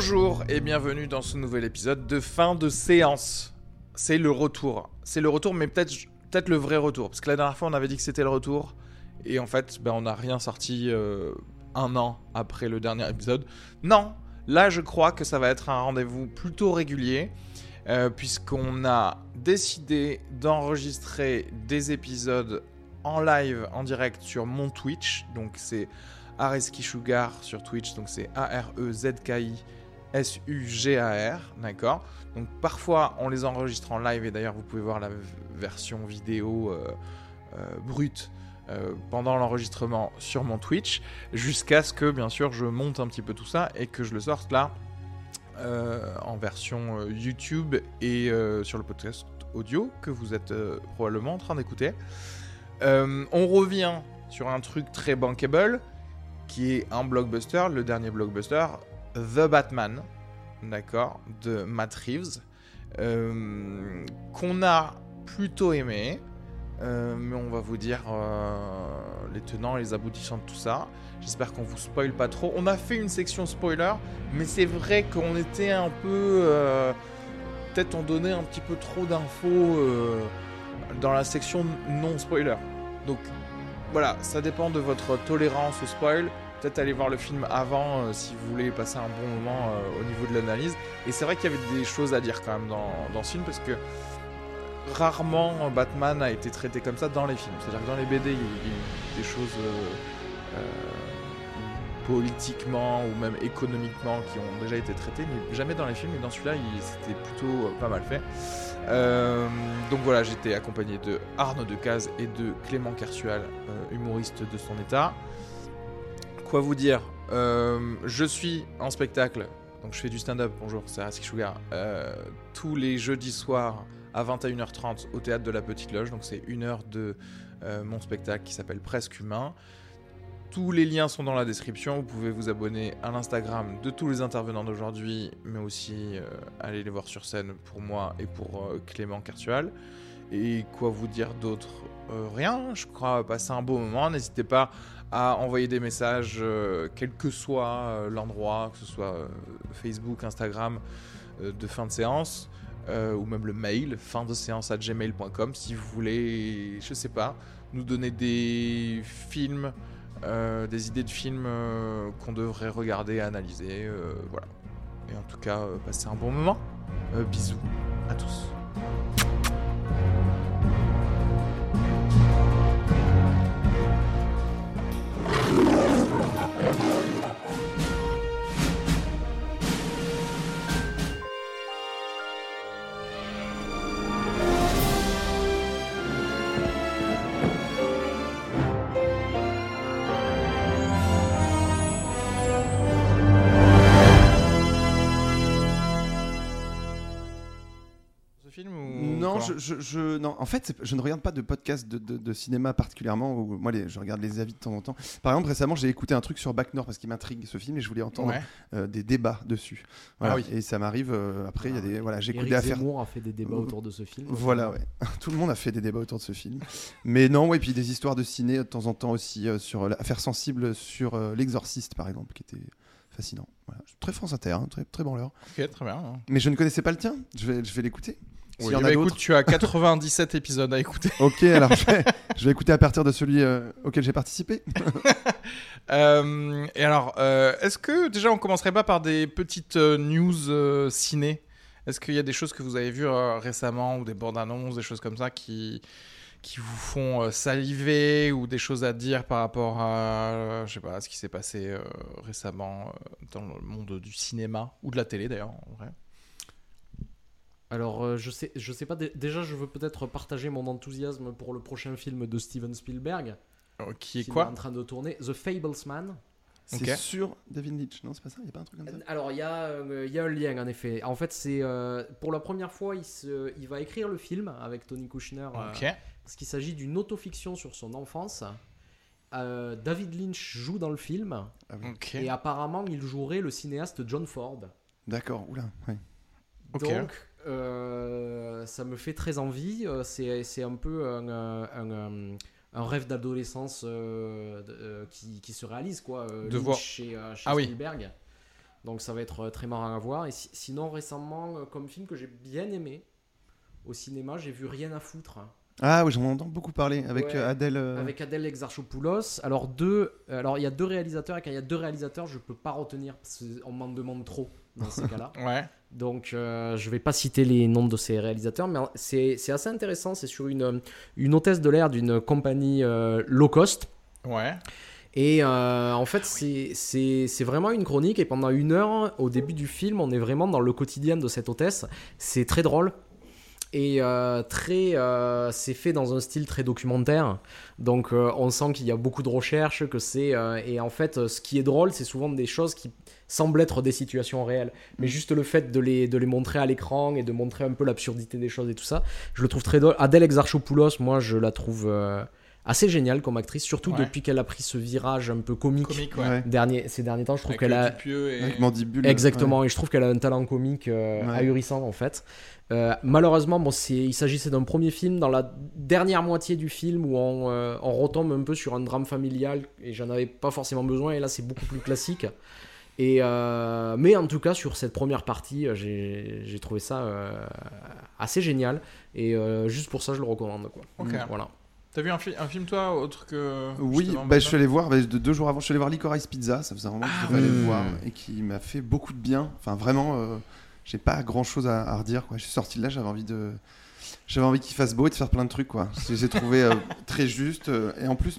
Bonjour et bienvenue dans ce nouvel épisode de fin de séance. C'est le retour. C'est le retour, mais peut-être peut le vrai retour. Parce que la dernière fois, on avait dit que c'était le retour. Et en fait, ben, on n'a rien sorti euh, un an après le dernier épisode. Non, là, je crois que ça va être un rendez-vous plutôt régulier. Euh, puisqu'on a décidé d'enregistrer des épisodes en live, en direct sur mon Twitch. Donc c'est Areski Sugar sur Twitch. Donc c'est A-R-E-Z-K-I S-U-G-A-R, d'accord? Donc parfois on les enregistre en live et d'ailleurs vous pouvez voir la version vidéo euh, euh, brute euh, pendant l'enregistrement sur mon Twitch, jusqu'à ce que bien sûr je monte un petit peu tout ça et que je le sorte là en version YouTube et sur le podcast audio que vous êtes probablement en train d'écouter. on revient sur un truc très bankable qui est un blockbuster, le dernier blockbuster, The Batman, d'accord, de Matt Reeves, euh, qu'on a plutôt aimé, euh, mais on va vous dire euh, les tenants et les aboutissants de tout ça. J'espère qu'on vous spoil pas trop. On a fait une section spoiler, mais c'est vrai qu'on était un peu. Peut-être on donnait un petit peu trop d'infos dans la section non spoiler. Donc voilà, ça dépend de votre tolérance au spoil peut-être aller voir le film avant euh, si vous voulez passer un bon moment euh, au niveau de l'analyse. Et c'est vrai qu'il y avait des choses à dire quand même dans, ce film parce que rarement Batman a été traité comme ça dans les films. C'est-à-dire que dans les BD, il y a des choses euh, politiquement ou même économiquement qui ont déjà été traitées, mais jamais dans les films. Et dans celui-là, c'était plutôt pas mal fait. donc voilà, j'étais accompagné de Arnaud Decaze et de Clément Kersual, humoriste de son état quoi vous dire. Euh, Je suis en spectacle, donc je fais du stand-up, bonjour, c'est Raski Sugar, euh, tous les jeudis soirs à 21h30 au théâtre de la Petite Loge, donc c'est une heure de euh, mon spectacle qui s'appelle Presque Humain. Tous les liens sont dans la description, vous pouvez vous abonner à l'Instagram de tous les intervenants d'aujourd'hui, mais aussi aller les voir sur scène pour moi et pour Clément Cartual. Et quoi vous dire d'autre? Rien, je crois passer un beau moment, n'hésitez pas à envoyer des messages, euh, quel que soit euh, l'endroit, que ce soit euh, Facebook, Instagram, de fin de séance, ou même le mail, fin de séance à gmail.com, si vous voulez, je sais pas, nous donner des films, des idées de films qu'on devrait regarder, analyser, voilà. Et en tout cas, passez un bon moment. bisous à tous. Je, non, en fait, je ne regarde pas de podcast de, cinéma particulièrement. moi, je regarde les avis de temps en temps. Par exemple, récemment, j'ai écouté un truc sur Back North parce qu'il m'intrigue ce film et je voulais entendre euh, des débats dessus. Ah et ça m'arrive. Euh, après, il y a des voilà, j'ai écouté a fait des débats autour de ce film. Voilà, ouais. Tout le monde a fait des débats autour de ce film. Mais non, ouais, puis des histoires de ciné de temps en temps aussi euh, sur l'affaire sensible sur l'exorciste, par exemple, qui était fascinant. Très France Inter, hein, très, très bon l'heure. Ok, très bien. Mais je ne connaissais pas le tien. Je vais, je vais l'écouter. S'il y en bah a écoute, d'autres. tu as 97 épisodes à écouter. Ok, alors je vais, je vais écouter à partir de celui euh, auquel j'ai participé. Euh, et alors, euh, est-ce que déjà on commencerait pas par des petites news ciné? Est-ce qu'il y a des choses que vous avez vues récemment ou des bandes annonces, des choses comme ça qui qui vous font saliver ou des choses à dire par rapport à je sais pas ce qui s'est passé récemment dans le monde du cinéma ou de la télé d'ailleurs en vrai? Alors, euh, je sais, je sais pas. dé- Déjà, je veux peut-être partager mon enthousiasme pour le prochain film de Steven Spielberg. Euh, qui est quoi en train de tourner The Fablesman. C'est sur David Lynch, non C'est pas ça Il y a pas un truc comme ça? Alors, il y, a, euh, il y a un lien en effet. En fait, c'est euh, pour la première fois, il, se, il va écrire le film avec Tony Kushner. euh, Ok. parce qu'il s'agit d'une autofiction sur son enfance. Euh, David Lynch joue dans le film Ah oui. Et apparemment il jouerait le cinéaste John Ford. D'accord, oula. Ouais. Ok. Donc euh, ça me fait très envie. Euh, C'est c'est un peu un, euh, un, un rêve d'adolescence euh, euh, qui, qui se réalise quoi. euh, De Lynch voir- chez, euh, chez Ah oui. Spielberg. Donc ça va être très marrant à voir. Et si- sinon récemment comme film que j'ai bien aimé au cinéma, j'ai vu Rien à foutre. Ah oui, j'en entends beaucoup parler avec Ouais. Adèle. euh, avec Adèle Exarchopoulos. Alors deux, alors il y a deux réalisateurs et quand il y a deux réalisateurs, je peux pas retenir parce qu'on m'en demande trop dans ces cas-là. Ouais. Donc euh, je vais pas citer les noms de ces réalisateurs, mais c'est c'est assez intéressant. C'est sur une une hôtesse de l'air d'une compagnie euh, low cost. Ouais. Et euh, en fait, c'est- c'est c'est vraiment une chronique. Et pendant une heure, au début du film, on est vraiment dans le quotidien de cette hôtesse. C'est très drôle. Et euh, très, euh, c'est fait dans un style très documentaire. Donc, euh, on sent qu'il y a beaucoup de recherches. Que c'est et en fait, ce qui est drôle, c'est souvent des choses qui semblent être des situations réelles. Mais juste le fait de les, de les montrer à l'écran et de montrer un peu l'absurdité des choses et tout ça, je le trouve très drôle. Adèle Exarchopoulos, moi, je la trouve assez géniale comme actrice, surtout Ouais. depuis qu'elle a pris ce virage un peu comique, Comique, ouais. ouais. Dernier, ces derniers temps. Je trouve qu'elle le a. Dupieux et... Avec Mandibule. Exactement, et je trouve qu'elle a un talent comique euh, Ouais. ahurissant en fait. Euh, malheureusement, bon, c'est- il s'agissait d'un premier film dans la dernière moitié du film où on, euh, on retombe un peu sur un drame familial et j'en avais pas forcément besoin et là c'est beaucoup plus classique. Et euh, mais en tout cas sur cette première partie, j'ai trouvé ça euh, assez génial et euh, juste pour ça je le recommande quoi. Voilà. T'as vu un, fi- un film toi autre que Oui, bah, je suis allé voir bah, de- deux jours avant, je suis allé voir Licorice Pizza, ça faisait un moment que je Ah devais aller oui. le voir et qui m'a fait beaucoup de bien. Enfin vraiment, euh, j'ai pas grand chose à, à redire quoi. Je suis sorti de là, j'avais envie de, j'avais envie qu'il fasse beau et de faire plein de trucs quoi. Je les ai trouvés euh, très justes euh, et en plus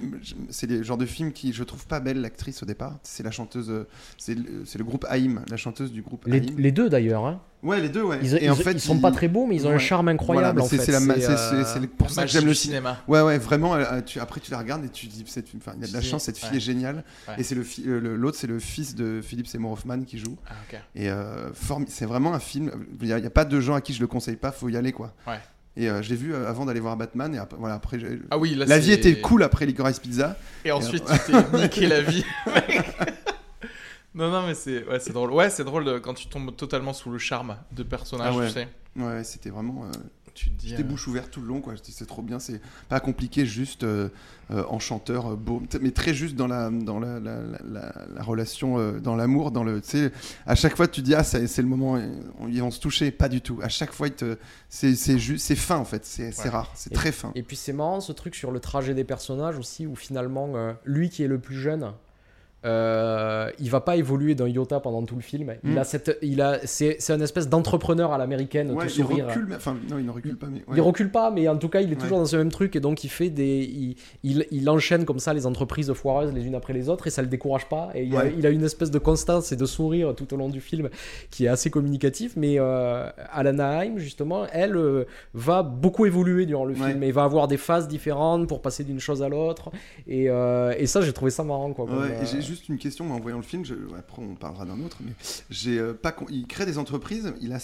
c'est les genres de films qui je trouve pas belle l'actrice au départ. C'est la chanteuse, euh, c'est le, c'est le groupe Haïm, la chanteuse du groupe Les, Haïm. les deux d'ailleurs. hein. Ouais les deux ouais. Ils, et ils- en fait ils sont pas très beaux mais ils ont un charme Voilà, incroyable mais en c'est fait. c'est la ma- C'est, c'est- c'est- euh, c'est pour ça que j'aime le cinéma. Ouais, ouais, vraiment. euh, tu, après, tu la regardes et tu dis, cette, enfin, il y a de la chance, cette fille ouais. est géniale. Ouais. Et c'est le euh, le- l'autre, c'est le fils de Philippe Seymour Hoffman qui joue. Ah. Et euh, c'est vraiment un film. Il n'y a, il y a pas de gens à qui je le conseille pas, faut y aller quoi. Et euh, je l'ai vu euh, avant d'aller voir Batman. Et après, voilà, après, Ah oui, là, la vie était cool après Licorice Pizza. Et ensuite, tu t'es niqué la vie. non, non, mais c'est ouais, drôle. Ouais, c'est drôle quand tu tombes totalement sous le charme de personnage, Ah ouais. tu sais. Ouais, c'était vraiment. euh, Tu te dis. J'étais euh, bouche ouverte tout le long, quoi. Je dis, C'est trop bien, c'est pas compliqué, juste euh, euh, enchanteur, euh, beau, mais très juste dans la, dans la, la, la- la- la relation, euh, dans l'amour, dans le. Tu sais, à chaque fois, tu dis, ah, c'est c'est le moment, on- ils vont se toucher. Pas du tout. À chaque fois, te- c'est c'est juste, c'est fin, en fait. C'est c'est rare, c'est Et- très fin. Et puis c'est marrant ce truc sur le trajet des personnages aussi, où finalement, euh, lui qui est le plus jeune, euh, il va pas évoluer d'un iota pendant tout le film. Il Mm. a cette, il a, c'est, c'est un espèce d'entrepreneur à l'américaine, Ouais, tout il sourire. recule, mais- enfin, non, il ne recule pas, mais. ouais. Il recule pas, mais en tout cas, il est toujours Ouais. dans ce même truc et donc il fait des, il, il, il enchaîne comme ça les entreprises foireuses les unes après les autres et ça le décourage pas. Et il, a, il une espèce de constance et de sourire tout au long du film qui est assez communicatif. Mais euh, Alana Haim, justement, elle euh, va beaucoup évoluer durant le film et va avoir des phases différentes pour passer d'une chose à l'autre. Et, euh, et ça, j'ai trouvé ça marrant. Quoi, comme, Ouais, et euh, juste une question en voyant le film. je- après, on parlera d'un autre, mais j'ai euh, pas. con- Il crée des entreprises. Il a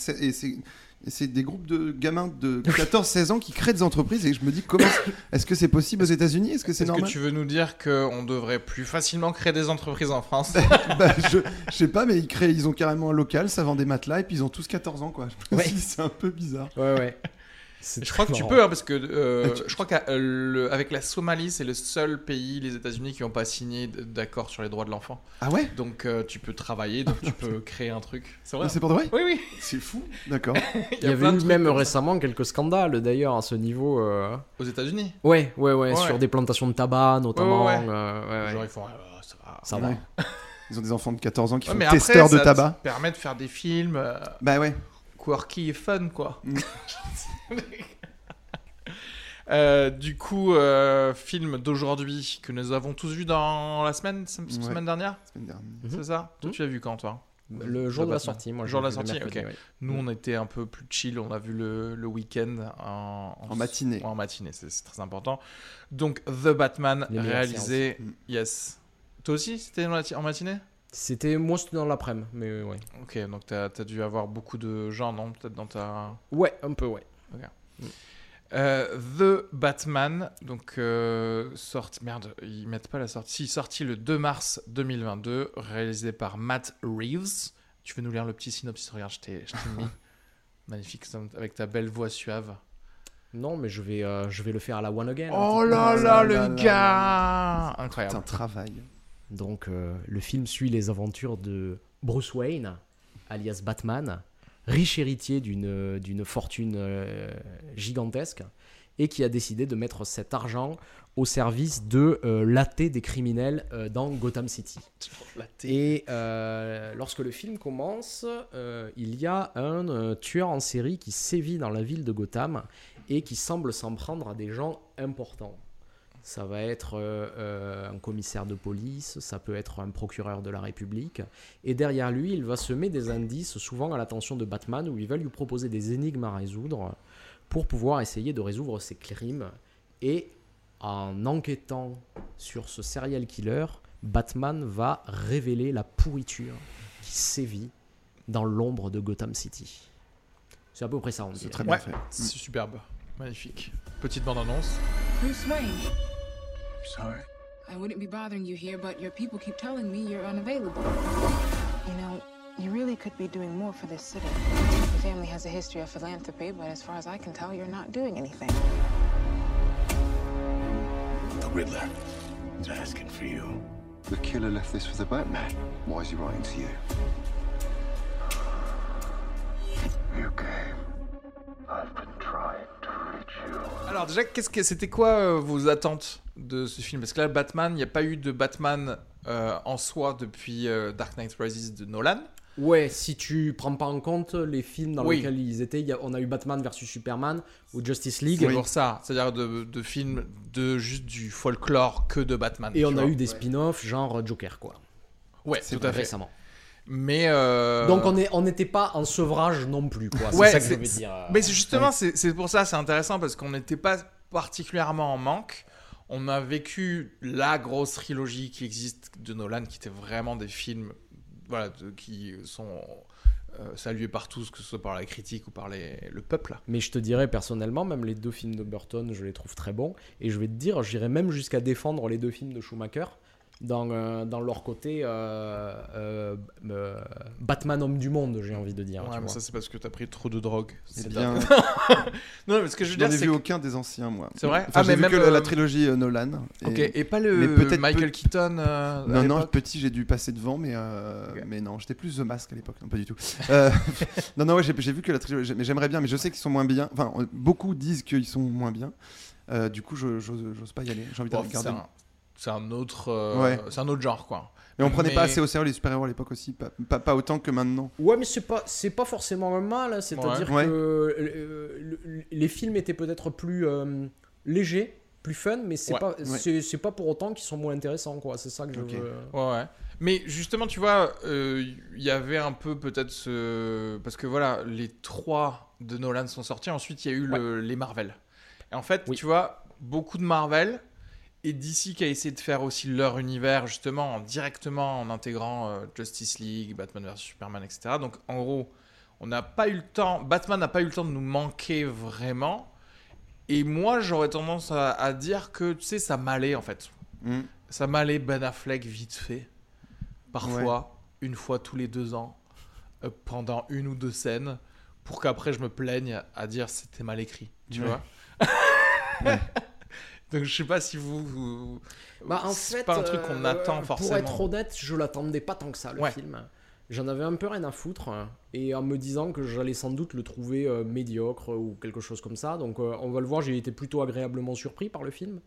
et c'est des groupes de gamins de 14-16 ans qui créent des entreprises et je me dis comment est-ce que c'est possible aux États-Unis? Est-ce que c'est Est-ce que normal? tu veux nous dire qu'on devrait plus facilement créer des entreprises en France? Bah, je, je sais pas, mais ils créent, ils ont carrément un local, ça vend des matelas et puis ils ont tous 14 ans quoi. Je me Ouais. dis, c'est un peu bizarre. Ouais, ouais. Je crois que tu peux, hein, parce que euh, je crois qu'avec la Somalie, c'est le seul pays, les États-Unis, qui n'ont pas signé d'accord sur les droits de l'enfant. Ah ouais? Donc euh, tu peux travailler, donc tu peux créer un truc. C'est vrai C'est pour de vrai? Oui, oui. C'est fou, d'accord. Il y, avait eu même récemment quelques scandales d'ailleurs à ce niveau. Euh. Aux États-Unis? Ouais, ouais, ouais, sur des plantations de tabac notamment. Ouais, Genre, ils font, ça va. Ça va. Ils ont des enfants de 14 ans qui sont testeurs de tabac. Ça permet de faire des films. Bah ouais quirky et fun, quoi. Mm. Euh, du coup, euh, film d'aujourd'hui que nous avons tous vu dans la semaine, semaine dernière. Semaine dernière. C'est ça? Toi, tu as vu quand, toi? Le jour de la sortie, moi. Le jour de la sortie, ok. Nous, on était un peu plus chill. On a vu le, le week-end en, en, matinée. En matinée, c'est très important. Donc, The Batman, réalisé. Yes. Toi aussi, c'était en matinée? C'était moi c'était dans l'après-midi, mais ouais. Ok, donc t'as as dû avoir beaucoup de gens, non Peut-être dans ta. Ouais, un peu, ouais. Mm. Euh, The Batman, donc euh, sorti. Merde, ils mettent pas la sortie. Si, sorti le 2 mars 2022, réalisé par Matt Reeves. Tu veux nous lire le petit synopsis Regarde, je t'ai mis. Magnifique, avec ta belle voix suave. Non, mais je vais, euh, je vais le faire à la One Again. Oh là là, le gars Incroyable. C'est un travail. Donc euh, le film suit les aventures de Bruce Wayne, alias Batman, riche héritier d'une fortune euh, gigantesque, et qui a décidé de mettre cet argent au service de euh, des criminels euh, dans Gotham City. Et lorsque le film commence, il y a un tueur en série qui sévit dans la ville de Gotham et qui semble s'en prendre à des gens importants. Ça va être euh, euh, un commissaire de police, ça peut être un procureur de la République. Et derrière lui, il va semer des indices, souvent à l'attention de Batman, où il va lui proposer des énigmes à résoudre pour pouvoir essayer de résoudre ses crimes. Et en enquêtant sur ce serial killer, Batman va révéler la pourriture qui sévit dans l'ombre de Gotham City. C'est à peu près ça, on C'est très bien fait. C'est superbe. Magnifique. Petite bande-annonce. Bruce Wayne. Sorry. I wouldn't be bothering you here, but your people keep telling me you're unavailable. You know, you really could be doing more for this city. Your family has a history of philanthropy, but as far as I can tell, you're not doing anything. The Riddler is asking for you. The killer left this for the Batman. Why is he writing to you? You came. I've been Alors déjà, qu'est-ce que c'était quoi euh, vos attentes de ce film? Parce que là, Batman, il n'y a pas eu de Batman euh, en soi depuis euh, Dark Knight Rises de Nolan. Ouais, si tu prends pas en compte les films dans lesquels ils étaient, on a eu Batman versus Superman ou Justice League. C'est pour ça, c'est-à-dire de, films de juste du folklore que de Batman. Et on a eu des spin-offs genre Joker, quoi. Ouais, tout à fait. Récemment. Mais euh... donc on n'était pas en sevrage non plus, quoi. C'est ça que je veux dire. Mais justement, c'est pour ça, c'est intéressant parce qu'on n'était pas particulièrement en manque on a vécu la grosse trilogie qui existe de Nolan, qui était vraiment des films voilà, qui sont euh, salués par tous, que ce soit par la critique ou par le peuple. Mais je te dirais personnellement, même les deux films de Burton, je les trouve très bons. Et je vais te dire, j'irais même jusqu'à défendre les deux films de Schumacher dans, euh, dans leur côté euh, euh, Batman homme du monde, j'ai envie de dire. Ouais, mais ça c'est parce que t'as pris trop de drogue. C'est bien. non, mais ce que je veux dire, ai vu aucun des anciens, moi. C'est vrai. ah, mais même que la, trilogie Nolan. Et... Ok. Et pas le Michael Keaton. non, non, petit, j'ai dû passer devant, mais mais non, j'étais plus The Mask à l'époque, non pas du tout. non, non, ouais, j'ai vu que la trilogie, mais j'aimerais bien, mais je sais qu'ils sont moins bien. Enfin, beaucoup disent qu'ils sont moins bien. du coup, je j'ose pas y aller. J'ai envie de regarder c'est un autre euh, c'est un autre genre quoi mais on prenait pas assez au sérieux les super-héros à l'époque aussi, pas, pas, autant que maintenant. Ouais, mais c'est pas, c'est pas forcément un mal, hein. c'est-à-dire que euh, les films étaient peut-être plus euh, légers, plus fun, mais c'est pas, c'est, pas pour autant qu'ils sont moins intéressants, quoi. C'est ça que je veux. Ouais, ouais. Mais justement, tu vois, il y avait un peu peut-être ce. Parce que voilà, les trois de Nolan sont sortis, ensuite il y a eu les Marvel. Et en fait, tu vois, beaucoup de Marvel et DC qui a essayé de faire aussi leur univers justement directement en intégrant euh, Justice League, Batman vs Superman, etc. Donc en gros, on n'a pas eu le temps, Batman n'a pas eu le temps de nous manquer vraiment. Et moi, j'aurais tendance à, dire que tu sais, ça m'allait en fait. Mm. Ça m'allait Ben Affleck vite fait. Parfois, une fois tous les deux ans, euh, pendant une ou deux scènes pour qu'après je me plaigne à dire c'était mal écrit, tu vois. Donc je sais pas si vous. Bah, en fait, pas un truc qu'on euh, attend forcément. Pour être honnête, je l'attendais pas tant que ça, le film. J'en avais un peu rien à foutre et en me disant que j'allais sans doute le trouver euh, médiocre ou quelque chose comme ça. Donc euh, on va le voir, j'ai été plutôt agréablement surpris par le film.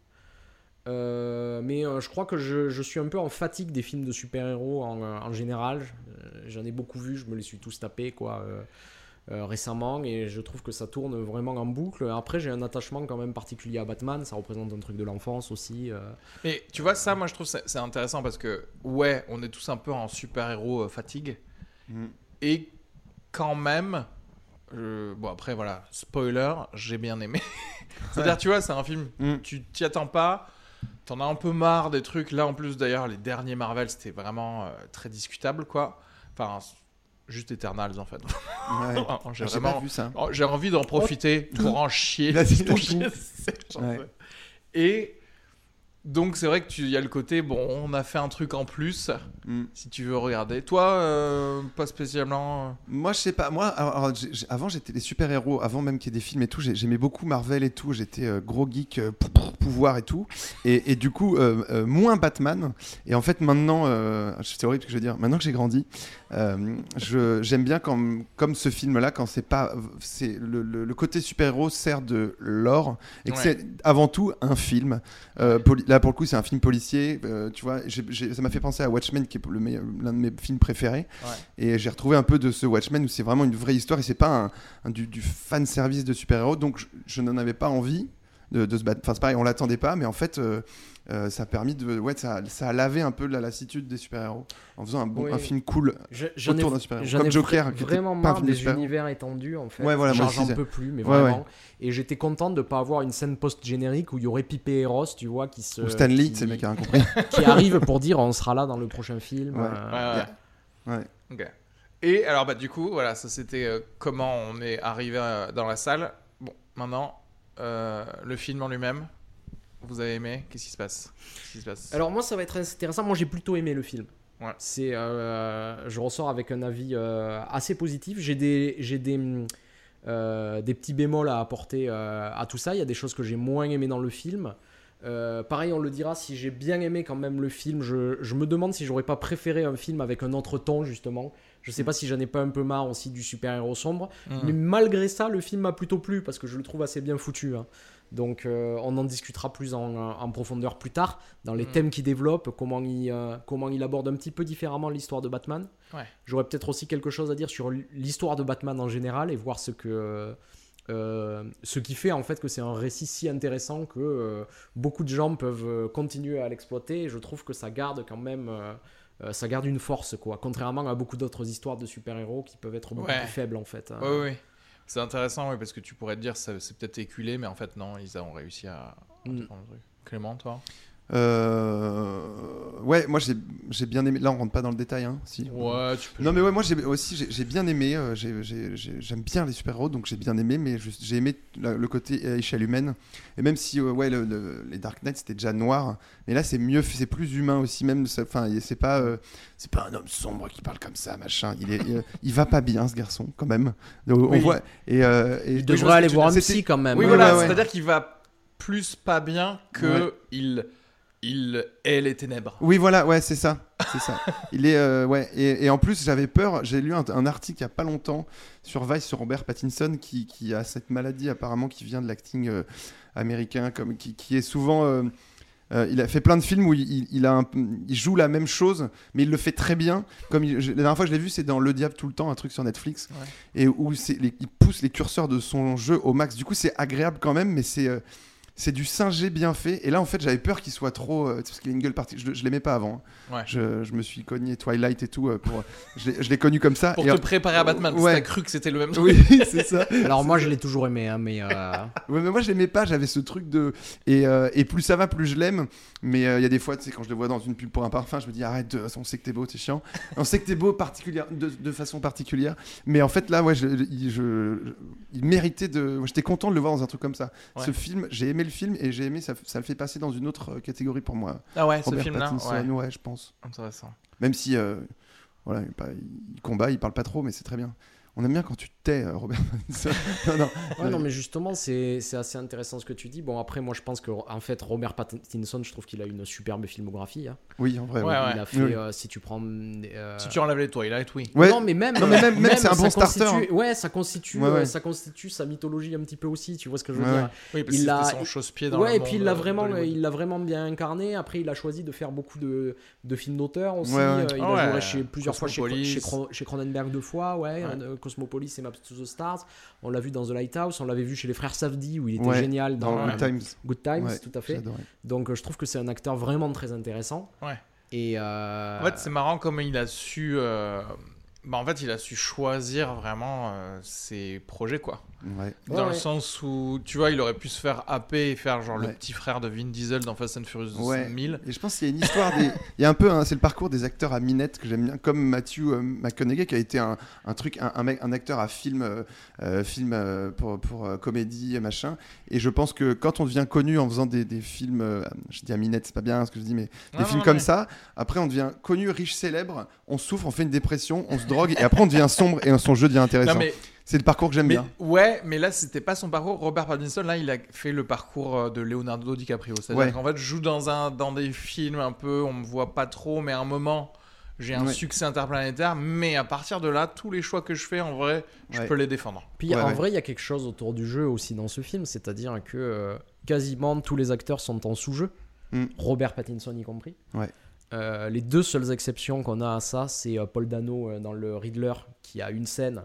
mais je crois que je, suis un peu en fatigue des films de super-héros en, en, général. J'en ai beaucoup vu, je me les suis tous tapés quoi. Euh, récemment et je trouve que ça tourne vraiment en boucle. Après, j'ai un attachement quand même particulier à Batman, ça représente un truc de l'enfance aussi. Euh. Mais tu vois, ça, moi je trouve c'est intéressant parce que, ouais, on est tous un peu en super-héros euh, fatigue mm. et quand même. bon après voilà, spoiler, j'ai bien aimé. C'est-à-dire tu vois, c'est un film, mm. tu t'y attends pas, t'en as un peu marre des trucs. Là en plus d'ailleurs, les derniers Marvel c'était vraiment très discutable quoi. Enfin juste Eternals en fait. j'ai vraiment vu ça. Oh, j'ai envie d'en profiter pour en chier. Et donc c'est vrai que tu y a le côté bon, on a fait un truc en plus mm. si tu veux regarder. Toi euh, pas spécialement. Euh Moi je sais pas. Moi avant j'étais des super héros avant même qu'il y ait des films et tout. J'aimais beaucoup Marvel et tout. J'étais euh, gros geek pour, pouvoir et tout. Et, et du coup moins Batman. Et en fait maintenant c'est horrible ce que je veux dire. Maintenant que j'ai grandi, j'aime bien quand comme ce film là quand c'est pas le, le, côté super héros sert de l'or et que c'est avant tout un film. La pour le coup, c'est un film policier. Euh, tu vois, ça m'a fait penser à Watchmen, qui est l'un de mes films préférés. Et j'ai retrouvé un peu de ce Watchmen où c'est vraiment une vraie histoire et c'est pas un, du, fan service de super-héros. Donc, je, n'en avais pas envie de, se battre. Enfin, c'est pareil, on l'attendait pas, mais en fait, euh, euh, ça a permis de. Ouais, ça, ça, a lavé un peu la lassitude des super-héros en faisant un, bon, un film cool autour d'un super-héros. Comme Joker. vraiment marre des univers étendus, en fait. Ouais, voilà, Genre, j'en peux plus, mais vraiment. Et j'étais contente de pas avoir une scène post-générique où il y aurait Pipé et Ross, tu vois, qui se. Ou Stanley, c'est mec qui a compris. qui arrive pour dire on sera là dans le prochain film. Ouais. Euh. Et alors, bah, du coup, voilà, ça c'était comment on est arrivé dans la salle. Bon, maintenant, euh, le film en lui-même, vous avez aimé Qu'est-ce qui se passe, qui se passe? Alors moi, ça va être intéressant. Moi, j'ai plutôt aimé le film. Ouais. C'est, euh, je ressors avec un avis euh, assez positif. J'ai des, j'ai des, des petits bémols à apporter à tout ça. Il y a des choses que j'ai moins aimé dans le film. pareil, on le dira, si j'ai bien aimé quand même le film, je, je me demande si j'aurais pas préféré un film avec un autre ton, justement. Je sais pas si j'en ai pas un peu marre aussi du super-héros sombre. Mm. Mais malgré ça, le film m'a plutôt plu parce que je le trouve assez bien foutu. Hein. Donc euh, on en discutera plus en, profondeur plus tard dans les mm. thèmes qu'il développe, comment il, euh, comment il aborde un petit peu différemment l'histoire de Batman. J'aurais peut-être aussi quelque chose à dire sur l'histoire de Batman en général et voir ce que... Euh, ce qui fait en fait que c'est un récit si intéressant que beaucoup de gens peuvent continuer à l'exploiter et je trouve que ça garde quand même ça garde une force, quoi. Contrairement à beaucoup d'autres histoires de super-héros qui peuvent être beaucoup plus faibles, en fait. Hein. C'est intéressant, oui, parce que tu pourrais te dire, c'est peut-être éculé, mais en fait, non, ils ont réussi à, mm. le truc. Clément, toi? Euh... Ouais, moi j'ai bien aimé. Là, on rentre pas dans le détail, hein, si. Ouais, tu peux. Non, mais ouais, moi j'ai aussi j'ai bien aimé. Euh, j'aime bien les super-héros, donc j'ai bien aimé, mais j'ai aimé le côté échelle humaine. Et même si euh, ouais, les Dark Knight c'était déjà noir, mais là c'est mieux, c'est plus humain aussi. Même, enfin, c'est pas euh, c'est pas un homme sombre qui parle comme ça, machin. Il est, il, va pas bien ce garçon quand même. Donc, on voit. Et, il devrait aller voir un psy quand même. Oui, voilà. C'est-à-dire qu'il va plus pas bien que il il est les ténèbres. Oui, voilà, ouais, c'est ça. C'est ça. il est, euh, ouais. Et, en plus, j'avais peur. J'ai lu un, article il y a pas longtemps sur Vice sur Robert Pattinson qui, qui a cette maladie apparemment qui vient de l'acting euh, américain, comme qui, qui est souvent. Euh, il a fait plein de films où il, a il, joue la même chose, mais il le fait très bien. Comme la dernière fois que je l'ai vu, c'est dans Le Diable tout le temps, un truc sur Netflix, et où il pousse les curseurs de son jeu au max. Du coup, c'est agréable quand même, mais c'est c'est du singé bien fait. Et là, en fait, j'avais peur qu'il soit trop. Euh, parce qu'il a une gueule partie. Je, je l'aimais pas avant. Hein. Je, je, me suis cogné Twilight et tout. Euh, pour, je l'ai connu comme ça. Pour te préparer à Batman. Ouais. Parce cru que c'était le même truc. Oui, c'est ça. Alors, moi, je l'ai toujours aimé. Hein, mais, euh, ouais, mais moi, je l'aimais pas. J'avais ce truc de. Et, et, plus ça va, plus je l'aime. Mais il y a des fois, tu sais, quand je le vois dans une pub pour un parfum, je me dis arrête, on sait que t'es beau, c'est chiant. on sait que t'es beau particulière, de, de, façon particulière. Mais en fait, là, ouais, je, je, il méritait de. J'étais content de le voir dans un truc comme ça. Ce film, j'ai aimé le film et j'ai aimé ça, le fait passer dans une autre euh, catégorie pour moi. Ah ouais, ce film-là ouais. je pense. Intéressant. Même si, euh, voilà, il, combat, il parle pas trop, mais c'est très bien. On aime bien quand tu tais, euh, Robert Pattinson. non, non. Ouais, non, mais justement, c'est assez intéressant ce que tu dis. Bon, après, moi, je pense que en fait, Robert Pattinson, je trouve qu'il a une superbe filmographie. Hein. Oui, en vrai. Ouais, Il a fait, euh, si tu prends. Euh... Si tu enlèves les Twilight, oui. Non, mais même. Non, mais même, même, c'est un bon starter. Hein. Ouais, ça constitue, euh, ça constitue sa mythologie un petit peu aussi. Tu vois ce que je veux dire Oui, parce il a son chausse-pied dans Ouais, et puis il l'a vraiment, il l'a vraiment bien incarné. Après, il a choisi de faire beaucoup de, de films d'auteur aussi. il a ah joué chez, plusieurs fois chez, chez, Cronenberg deux fois, ouais. Cosmopolis et Maps to the Stars. On l'a vu dans The Lighthouse, on l'avait vu chez les frères Safdie où il était génial dans, Good Times. Good Times, tout à fait. Donc je trouve que c'est un acteur vraiment très intéressant. Ouais. Et euh... En fait, c'est marrant comment il a su. Euh, bah, en fait, il a su choisir vraiment euh, ses projets, quoi. Dans le sens où, tu vois, il aurait pu se faire happer et faire genre le petit frère de Vin Diesel dans Fast and Furious 1000. Et je pense qu'il y a une histoire des... Il y a un peu, c'est le parcours des acteurs à minette que j'aime bien, comme Matthew euh, McConaughey qui a été un, un truc, un, un, un, acteur à film, euh, euh film euh, pour, pour comédie et machin. Et je pense que quand on devient connu en faisant des, des films, je dis à minette, c'est pas bien ce que je dis, mais des films comme ça, après on devient connu, riche, célèbre, on souffre, on fait une dépression, on se drogue et après on devient sombre et son jeu devient intéressant. Non, mais c'est le parcours que j'aime bien. Ouais, mais là, c'était pas son parcours. Robert Pattinson, là, il a fait le parcours euh, de Leonardo DiCaprio. C'est-à-dire qu'en fait, je joue dans, un, dans des films un peu, on me voit pas trop, mais à un moment, j'ai un succès interplanétaire. Mais à partir de là, tous les choix que je fais, en vrai, je peux les défendre. Puis en vrai, il y a quelque chose autour du jeu aussi dans ce film, c'est-à-dire que euh, quasiment tous les acteurs sont en sous-jeu, mm. Robert Pattinson y compris. Ouais. Euh, les deux seules exceptions qu'on a à ça, c'est Paul Dano dans le Riddler qui a une scène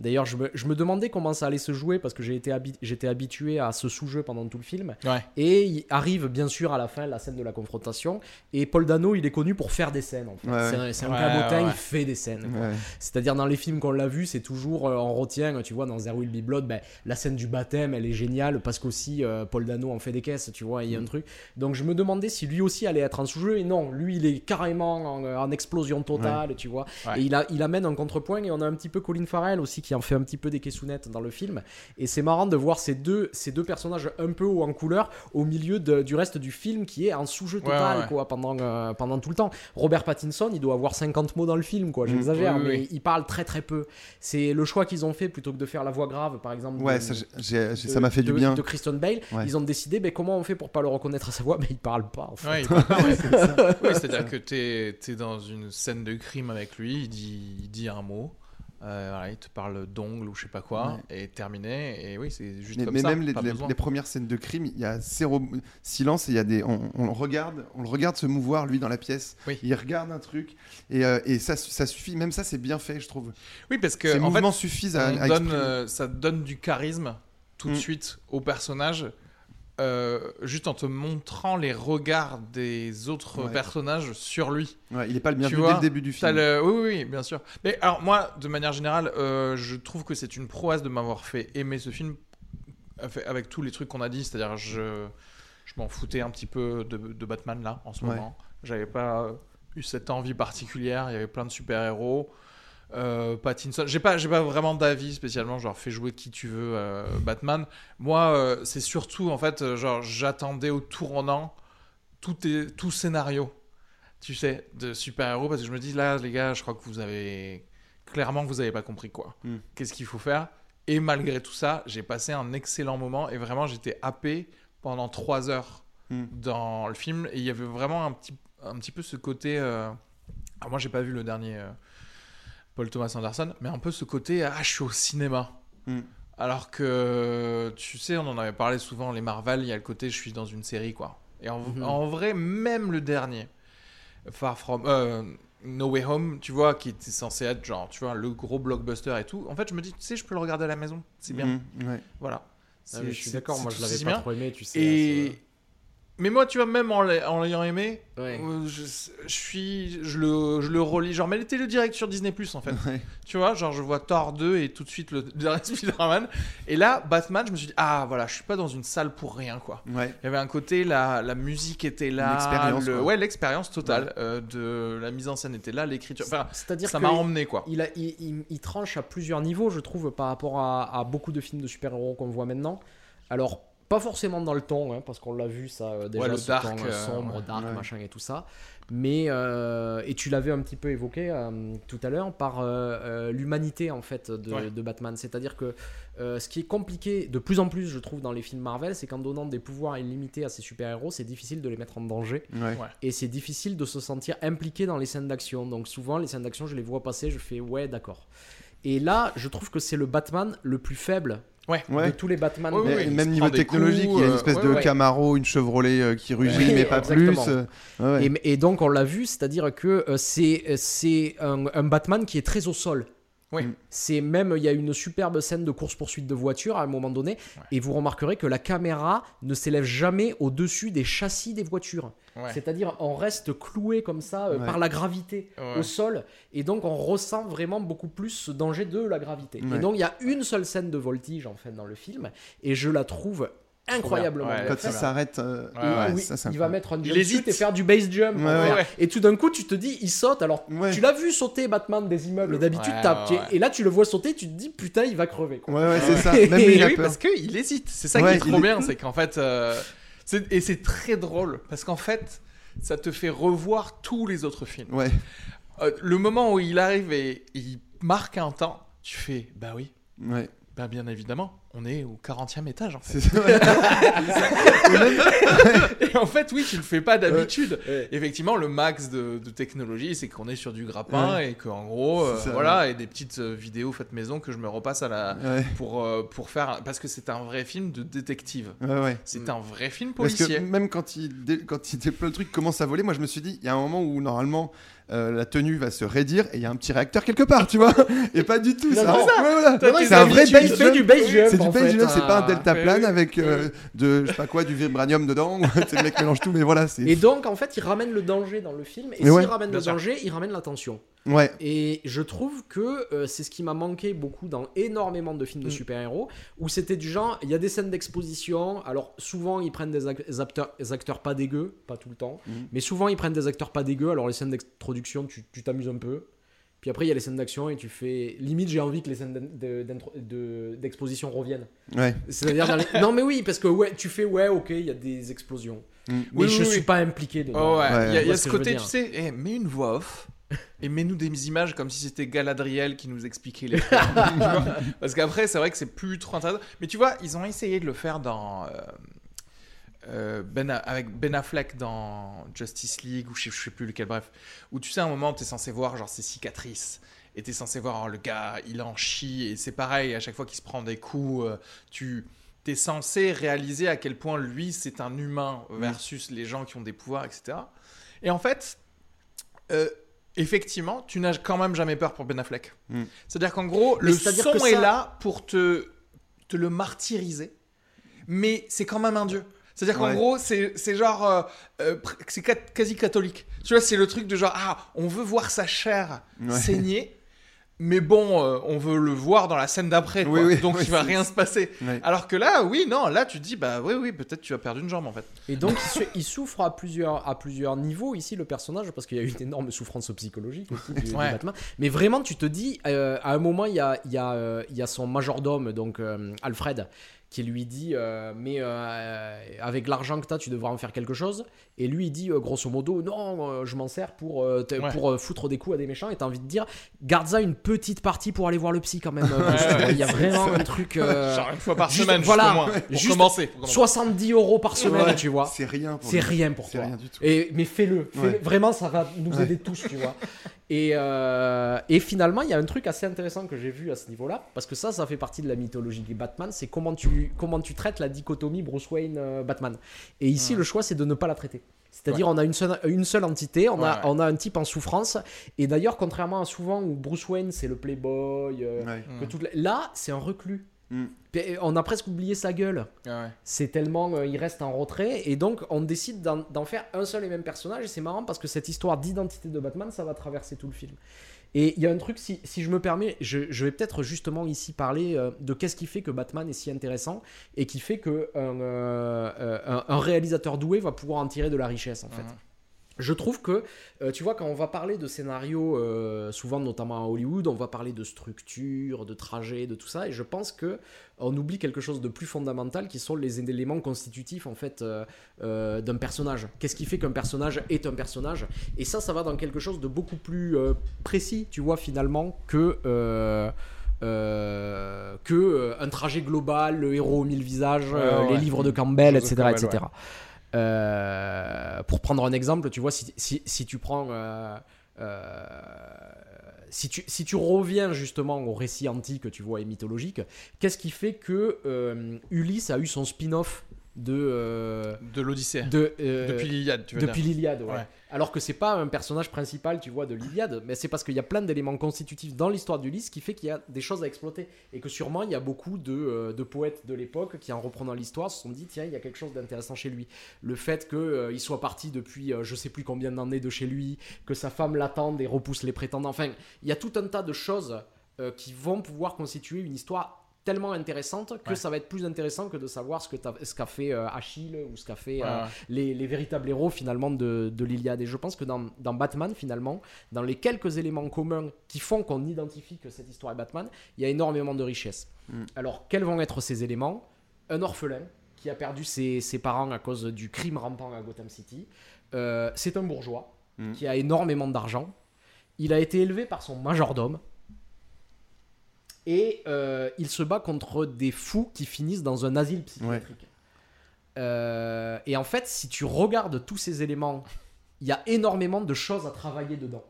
D'ailleurs, je me, demandais comment ça allait se jouer parce que j'étais été habitué à ce sous-jeu pendant tout le film. Et il arrive bien sûr à la fin la scène de la confrontation. Et Paul Dano, il est connu pour faire des scènes. En fait. C'est un, cabotin, il fait des scènes. C'est-à-dire dans les films qu'on l'a vu, c'est toujours euh, on retient. Tu vois, dans There Will Be Blood, ben, la scène du baptême, elle est géniale parce qu'aussi euh, Paul Dano en fait des caisses. Tu vois, il y a un mm. truc. Donc je me demandais si lui aussi allait être en sous-jeu. Et non, lui, il est carrément en, explosion totale. Tu vois. Et il, a, il amène un contrepoint. Et on a un petit peu Colin Farrell aussi qui en fait un petit peu des caissounettes dans le film. Et c'est marrant de voir ces deux, ces deux personnages un peu haut en couleur au milieu du reste du film qui est en sous-jeu total Quoi, pendant, euh, pendant tout le temps. Robert Pattinson, il doit avoir 50 mots dans le film, quoi. J'exagère, mm. mais il parle très très peu. C'est le choix qu'ils ont fait plutôt que de faire la voix grave, par exemple. Ouais, ça m'a fait du bien. De Kristen Bale. Ils ont décidé, mais comment on fait pour pas le reconnaître à sa voix? Mais il parle pas. En fait. c'est-à-dire que tu es, dans une scène de crime avec lui, il dit, il dit un mot. Euh, il te parle d'ongles ou je sais pas quoi, et terminé. Et oui, c'est juste mais, comme mais ça. même les, premières scènes de crime, il y a zéro silence et il y a des, on, regarde, on le regarde se mouvoir lui dans la pièce. Il regarde un truc et, euh, et ça, ça, suffit. Même ça, c'est bien fait, je trouve. Oui, parce que en fait, suffisent à, donne, euh, ça donne du charisme tout de mm. suite au personnage euh, juste en te montrant les regards des autres personnages sur lui. Ouais, il est pas le bienvenu dès le début du film. Oui, oui, bien sûr. Mais alors moi, de manière générale, euh, je trouve que c'est une prouesse de m'avoir fait aimer ce film avec tous les trucs qu'on a dit. C'est-à-dire, je, je m'en foutais un petit peu de, de, Batman là en ce moment. J'avais pas eu cette envie particulière. Il y avait plein de super héros. Euh, Pattinson, j'ai pas, j'ai pas vraiment d'avis spécialement, genre fais jouer qui tu veux euh, Batman. Moi, euh, c'est surtout en fait, genre j'attendais au tournant tout, est, tout scénario, tu sais, de super-héros parce que je me dis là, les gars, je crois que vous avez clairement vous avez pas compris quoi. Hmm. Qu'est-ce qu'il faut faire? Et malgré tout ça, j'ai passé un excellent moment et vraiment j'étais happé pendant trois heures hmm. dans le film et il y avait vraiment un petit, un petit peu ce côté. Alors moi, j'ai pas vu le dernier. Paul Thomas Anderson, mais un peu ce côté ah je suis au cinéma. Hmm. Alors que tu sais, on en avait parlé souvent, les Marvel, il y a le côté je suis dans une série quoi. Et en, mhm. vrai, même le dernier, Far From euh, No Way Home, tu vois, qui était censé être genre, tu vois, le gros blockbuster et tout. En fait, je me dis, tu sais, je peux le regarder à la maison, c'est bien. Hmm, voilà. Ah, je suis d'accord, moi je l'avais pas trop aimé, tu sais. Et, mais moi, tu vois, même en l'ayant aimé, euh, je, suis, je le, je le relis. Genre, mais était le direct sur Disney Plus en fait. Tu vois, genre, je vois Thor 2 et tout de suite le dernier Spider-Man. Et là, Batman, je me suis dit, ah voilà, je suis pas dans une salle pour rien quoi. Il y avait un côté, la, la musique était là. L'expérience. Ouais, l'expérience totale euh, de la mise en scène était là, l'écriture. Enfin, C'est-à-dire ça m'a emmené quoi. Il, a, il, il, tranche à plusieurs niveaux, je trouve, par rapport à, à beaucoup de films de super-héros qu'on voit maintenant. Alors, pas forcément dans le ton, hein, parce qu'on l'a vu ça euh, déjà, le ce dark, ton, euh, euh, sombre, ouais. dark, Ouais. machin et tout ça. Mais euh, et tu l'avais un petit peu évoqué euh, tout à l'heure par euh, euh, l'humanité en fait de, Ouais. de Batman. C'est-à-dire que euh, ce qui est compliqué de plus en plus, je trouve, dans les films Marvel, c'est qu'en donnant des pouvoirs illimités à ces super-héros, c'est difficile de les mettre en danger Ouais. et c'est difficile de se sentir impliqué dans les scènes d'action. Donc souvent, les scènes d'action, je les vois passer, je fais ouais, d'accord. Et là, je trouve que c'est le Batman le plus faible Ouais. Ouais. de tous les Batman. Ouais, Mais même niveau technologique, coups, il y a une euh, espèce ouais, de ouais. Camaro, une Chevrolet euh, qui rugit, Ouais, mais pas exactement. plus. euh. Et, et donc on l'a vu, c'est-à-dire que euh, c'est c'est un, un Batman qui est très au sol. Oui. Mm. C'est même, il y a une superbe scène de course-poursuite de voiture à un moment donné, Ouais. et vous remarquerez que la caméra ne s'élève jamais au-dessus des châssis des voitures. Ouais. C'est-à-dire on reste cloué comme ça euh, Ouais. par la gravité Ouais. au sol, et donc on ressent vraiment beaucoup plus ce danger de la gravité. Ouais. Et donc il y a une seule scène de voltige en fait dans le film, et je la trouve incroyablement Ouais, Quand faite. il s'arrête, euh, Ouais, oui, ça, il va mettre un Il jumpsuit hésite. et faire du base jump. Ouais, en ouais. fait. Ouais. Et tout d'un coup, tu te dis, il saute. Alors, Ouais. tu l'as vu sauter Batman des immeubles. D'habitude, Ouais, t'as- ouais, ouais. et là, tu le vois sauter, tu te dis, putain, il va crever. quoi. Ouais, ouais, c'est ça. Même il oui, parce qu'il hésite. C'est ça Ouais, qui est trop bien, c'est qu'en fait, euh, et c'est très drôle parce qu'en fait, ça te fait revoir tous les autres films. Ouais. Euh, le moment où il arrive et il marque un temps, tu fais, bah oui, Ouais. bah bien évidemment, on est au 40e étage en fait. C'est ça. ouais. Et en fait, oui, tu le fais pas d'habitude. Ouais. Effectivement, le max de, de technologie, c'est qu'on est sur du grappin et qu'en gros, euh, ça, voilà, et des petites euh, vidéos faites maison que je me repasse à la Ouais. pour euh, pour faire parce que c'est un vrai film de détective. Ouais, ouais. C'est un vrai film Parce que policier. même quand il, dé- quand il déploie le truc, commence à voler, moi je me suis dit, il y a un moment où normalement euh, la tenue va se raidir et il y a un petit réacteur quelque part, tu vois. Et pas du tout, Non, ça. voilà. C'est un vrai base du jump. base jump. C'est du base jump, c'est pas un Ah. deltaplane oui. avec euh, de je sais pas quoi du vibranium dedans. Le mec mélange tout, mais voilà, c'est. Et donc, en fait, il ramène le danger dans le film. Et s'il ouais. ramène Bien le sûr. danger, il ramène l'attention. Ouais. Et je trouve que euh, c'est ce qui m'a manqué beaucoup dans énormément de films de Mm. super-héros, où c'était du genre, il y a des scènes d'exposition, alors souvent ils prennent des, ac- des acteurs, des acteurs pas dégueux, pas tout le temps, Mm. mais souvent ils prennent des acteurs pas dégueux, alors les scènes d'introduction, tu tu t'amuses un peu. Puis après, il y a les scènes d'action et tu fais. Limite, j'ai envie que les scènes d'in- de- d'intro- de- d'exposition reviennent. Ouais. C'est-à-dire. dans les- Non, mais oui, parce que ouais, tu fais, ouais, ok, il y a des explosions. Mm. Mais Oui, je oui, suis oui. pas impliqué dedans. Oh ouais, Ouais, il y a, y ce côté, tu sais, eh, mets une voix off et mets-nous des images comme si c'était Galadriel qui nous expliquait les Parce qu'après, c'est vrai que c'est plus trop intéressant. Mais tu vois, ils ont essayé de le faire dans. euh, ben, A- avec Ben Affleck dans Justice League ou je sais, je sais plus lequel, bref. Où tu sais, à un moment, tu es censé voir genre ses cicatrices. Et tu es censé voir oh, le gars, il en chie. Et c'est pareil, à chaque fois qu'il se prend des coups, euh, tu es censé réaliser à quel point lui, c'est un humain versus les gens qui ont des pouvoirs, etc. Et en fait, euh, effectivement, tu n'as quand même jamais peur pour Ben Affleck. Mm. C'est-à-dire qu'en gros, Mais le son que est ça- là pour te, te le martyriser, mais c'est quand même un dieu. C'est-à-dire qu'en Ouais. gros, c'est c'est genre. euh, euh, c'est quasi catholique. Tu vois, c'est le truc de genre, ah, on veut voir sa chair Ouais. saigner, mais bon, euh, on veut le voir dans la scène d'après, quoi. Oui, oui, donc oui, il va rien se passer. Alors que là, oui, non, là tu dis, bah oui, oui, peut-être tu as perdu une jambe en fait. Et donc, il, souffre à plusieurs, à plusieurs niveaux ici, le personnage, parce qu'il y a une énorme souffrance psychologique aussi du, du Ouais. Batman. Mais vraiment, tu te dis, euh, à un moment, il y a, il y, a, euh, il y a son majordome, donc euh, Alfred, qui lui dit euh, Mais euh, avec l'argent que tu as, tu devras en faire quelque chose. Et lui, il dit, euh, grosso modo, Non, euh, je m'en sers pour, euh, te- Ouais. pour euh, foutre des coups à des méchants. Et tu as envie de dire Garde ça une petite partie pour aller voir le psy quand même. euh. Il y a vraiment un truc. euh, Genre une fois par juste- semaine, voilà, moins, pour juste commencer. pour commencer. 70 euros par semaine, Ouais. tu vois. C'est rien pour C'est rien pour toi. rien du tout. Et, mais fais-le. Ouais. Vraiment, ça va nous Ouais. aider tous, tu vois. Et, euh, et finalement, il y a un truc assez intéressant que j'ai vu à ce niveau-là, parce que ça, ça fait partie de la mythologie des Batman, c'est comment tu, comment tu traites la dichotomie Bruce Wayne-Batman. Et ici, Ouais. le choix, c'est de ne pas la traiter. C'est-à-dire, on a une seule, une seule entité, on, a, Ouais, ouais. on a un type en souffrance. Et d'ailleurs, contrairement à souvent où Bruce Wayne, c'est le playboy, euh, Ouais. que toute la- là, c'est un reclus. Mm. On a presque oublié sa gueule. Ah ouais. C'est tellement euh, il reste en retrait et donc on décide d'en faire un seul et même personnage et c'est marrant parce que cette histoire d'identité de Batman ça va traverser tout le film. Et il y a un truc, si, si je me permets, je, je vais peut-être justement ici parler euh, de qu'est-ce qui fait que Batman est si intéressant et qui fait que un, euh, un, un réalisateur doué va pouvoir en tirer de la richesse en fait. Je trouve que, euh, tu vois, quand on va parler de scénarios, euh, souvent notamment à Hollywood, on va parler de structure, de trajet, de tout ça, et je pense que on oublie quelque chose de plus fondamental, qui sont les éléments constitutifs en fait euh, d'un personnage. Qu'est-ce qui fait qu'un personnage est un personnage? Et ça, ça va dans quelque chose de beaucoup plus précis, tu vois, finalement, que que un trajet global, le héros aux mille visages, les livres de Campbell, etc., etc. Euh, pour prendre un exemple, tu vois, si, tu prends. Euh, euh, si, tu, si tu reviens justement au récit antique, tu vois, et mythologique, qu'est-ce qui fait que Ulysse a eu son spin-off de euh, de l'Odyssée. de euh, depuis l'Iliade tu veux depuis l'Iliade ouais. alors que c'est pas un personnage principal tu vois de l'Iliade mais c'est parce qu'il y a plein d'éléments constitutifs dans l'histoire d'Ulysse qui fait qu'il y a des choses à exploiter. Et que sûrement il y a beaucoup de, euh, de poètes de l'époque qui en reprenant l'histoire se sont dit tiens il y a quelque chose d'intéressant chez lui. Le fait que il soit parti depuis je sais plus combien d'années de chez lui que sa femme l'attende et repousse les prétendants. Enfin il y a tout un tas de choses qui vont pouvoir constituer une histoire tellement intéressante que ça va être plus intéressant que de savoir ce qu'a fait euh, Achille ou ce qu'a fait euh, les, les, véritables héros finalement de, de l'Iliade. Et je pense que dans, dans, Batman finalement, dans les quelques éléments communs qui font qu'on identifie que cette histoire est Batman, il y a énormément de richesses. Mm. Alors quels vont être ces éléments? Un orphelin qui a perdu ses, ses, parents à cause du crime rampant à Gotham City. Euh, c'est un bourgeois mm. qui a énormément d'argent. Il a été élevé par son majordome et euh, il se bat contre des fous qui finissent dans un asile psychiatrique. Euh, et en fait, si tu regardes tous ces éléments, il y a énormément de choses à travailler dedans.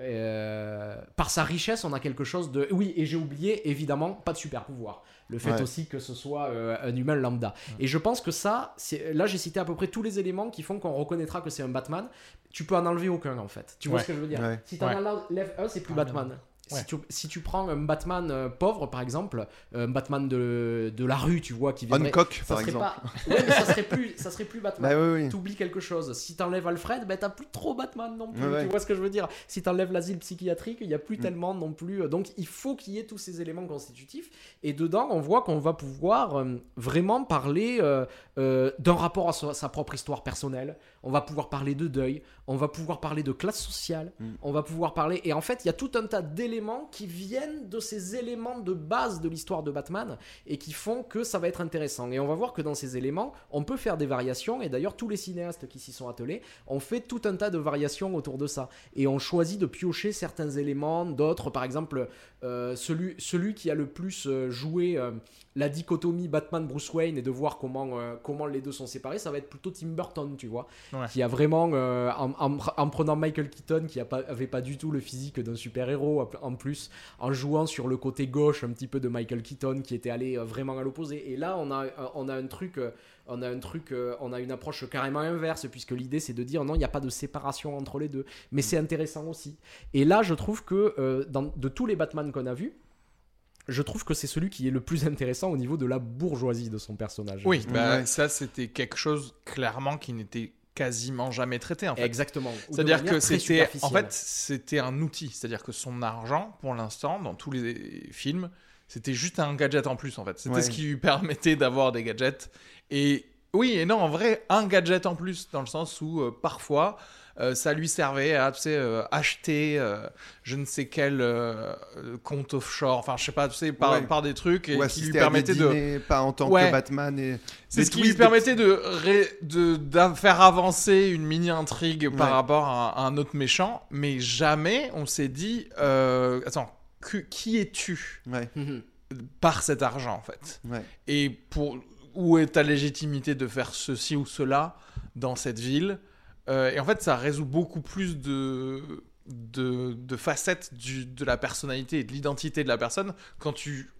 Euh, par sa richesse, on a quelque chose de. Oui, et j'ai oublié, évidemment, pas de super pouvoir. Le fait aussi que ce soit un humain lambda. Et je pense que ça, là j'ai cité à peu près tous les éléments qui font qu'on reconnaîtra que c'est un Batman. Tu peux en enlever aucun en fait. Tu vois ce que je veux dire? Si tu en enlèves un, c'est plus ah, Batman. Si, tu, prends un Batman euh, pauvre, par exemple, un Batman de, de, la rue, tu vois, qui viendrait... Hancock, par exemple. Ouais, mais ça serait plus, ça serait plus Batman. Bah, tu oublies quelque chose. Si t'enlèves Alfred, bah, t'as plus trop Batman non plus. tu vois ce que je veux dire? Si t'enlèves l'asile psychiatrique, il y a plus mm. tellement non plus. Donc, il faut qu'il y ait tous ces éléments constitutifs. Et dedans, on voit qu'on va pouvoir euh, vraiment parler euh, d'un rapport à sa, propre histoire personnelle. On va pouvoir parler de deuil. On va pouvoir parler de classe sociale. Mm. On va pouvoir parler... Et en fait, il y a tout un tas d'éléments qui viennent de ces éléments de base de l'histoire de Batman et qui font que ça va être intéressant. Et on va voir que dans ces éléments, on peut faire des variations. Et d'ailleurs, tous les cinéastes qui s'y sont attelés ont fait tout un tas de variations autour de ça. Et ont choisi de piocher certains éléments, d'autres, par exemple, euh, celui, celui qui a le plus euh, joué euh, la dichotomie Batman-Bruce Wayne et de voir comment, comment les deux sont séparés, ça va être plutôt Tim Burton, tu vois. Qui a vraiment, en, prenant Michael Keaton, qui avait pas du tout le physique d'un super-héros, en plus, en jouant sur le côté gauche un petit peu de Michael Keaton, qui était allé vraiment à l'opposé. Et là, on a, on a un truc on a un truc, on a une approche carrément inverse, puisque l'idée c'est de dire non, il n'y a pas de séparation entre les deux. Mais c'est intéressant aussi. Et là, je trouve que dans, de tous les Batman qu'on a vus, je trouve que c'est celui qui est le plus intéressant au niveau de la bourgeoisie de son personnage. Oui, bah, ça c'était quelque chose clairement qui n'était quasiment jamais traité en fait. Exactement. C'est-à-dire que c'était en fait c'était un outil, c'est-à-dire que son argent pour l'instant dans tous les films, c'était juste un gadget en plus en fait. C'était ce qui lui permettait d'avoir des gadgets et oui et non en vrai un gadget en plus dans le sens où euh, parfois euh, ça lui servait à tu sais, euh, acheter euh, je ne sais quel compte offshore, enfin je sais pas, tu sais, par, par des trucs et qui lui permettaient de. Pas en tant que Batman. Et... C'est ce qui lui permettait de, de, faire avancer une mini-intrigue par rapport à, un autre méchant, mais jamais on s'est dit attends, qui es-tu par cet argent en fait? Et pour où est ta légitimité de faire ceci ou cela dans cette ville euh, et en fait, ça résout beaucoup plus de, de, facettes du, de la personnalité et de l'identité de la personne quand tu,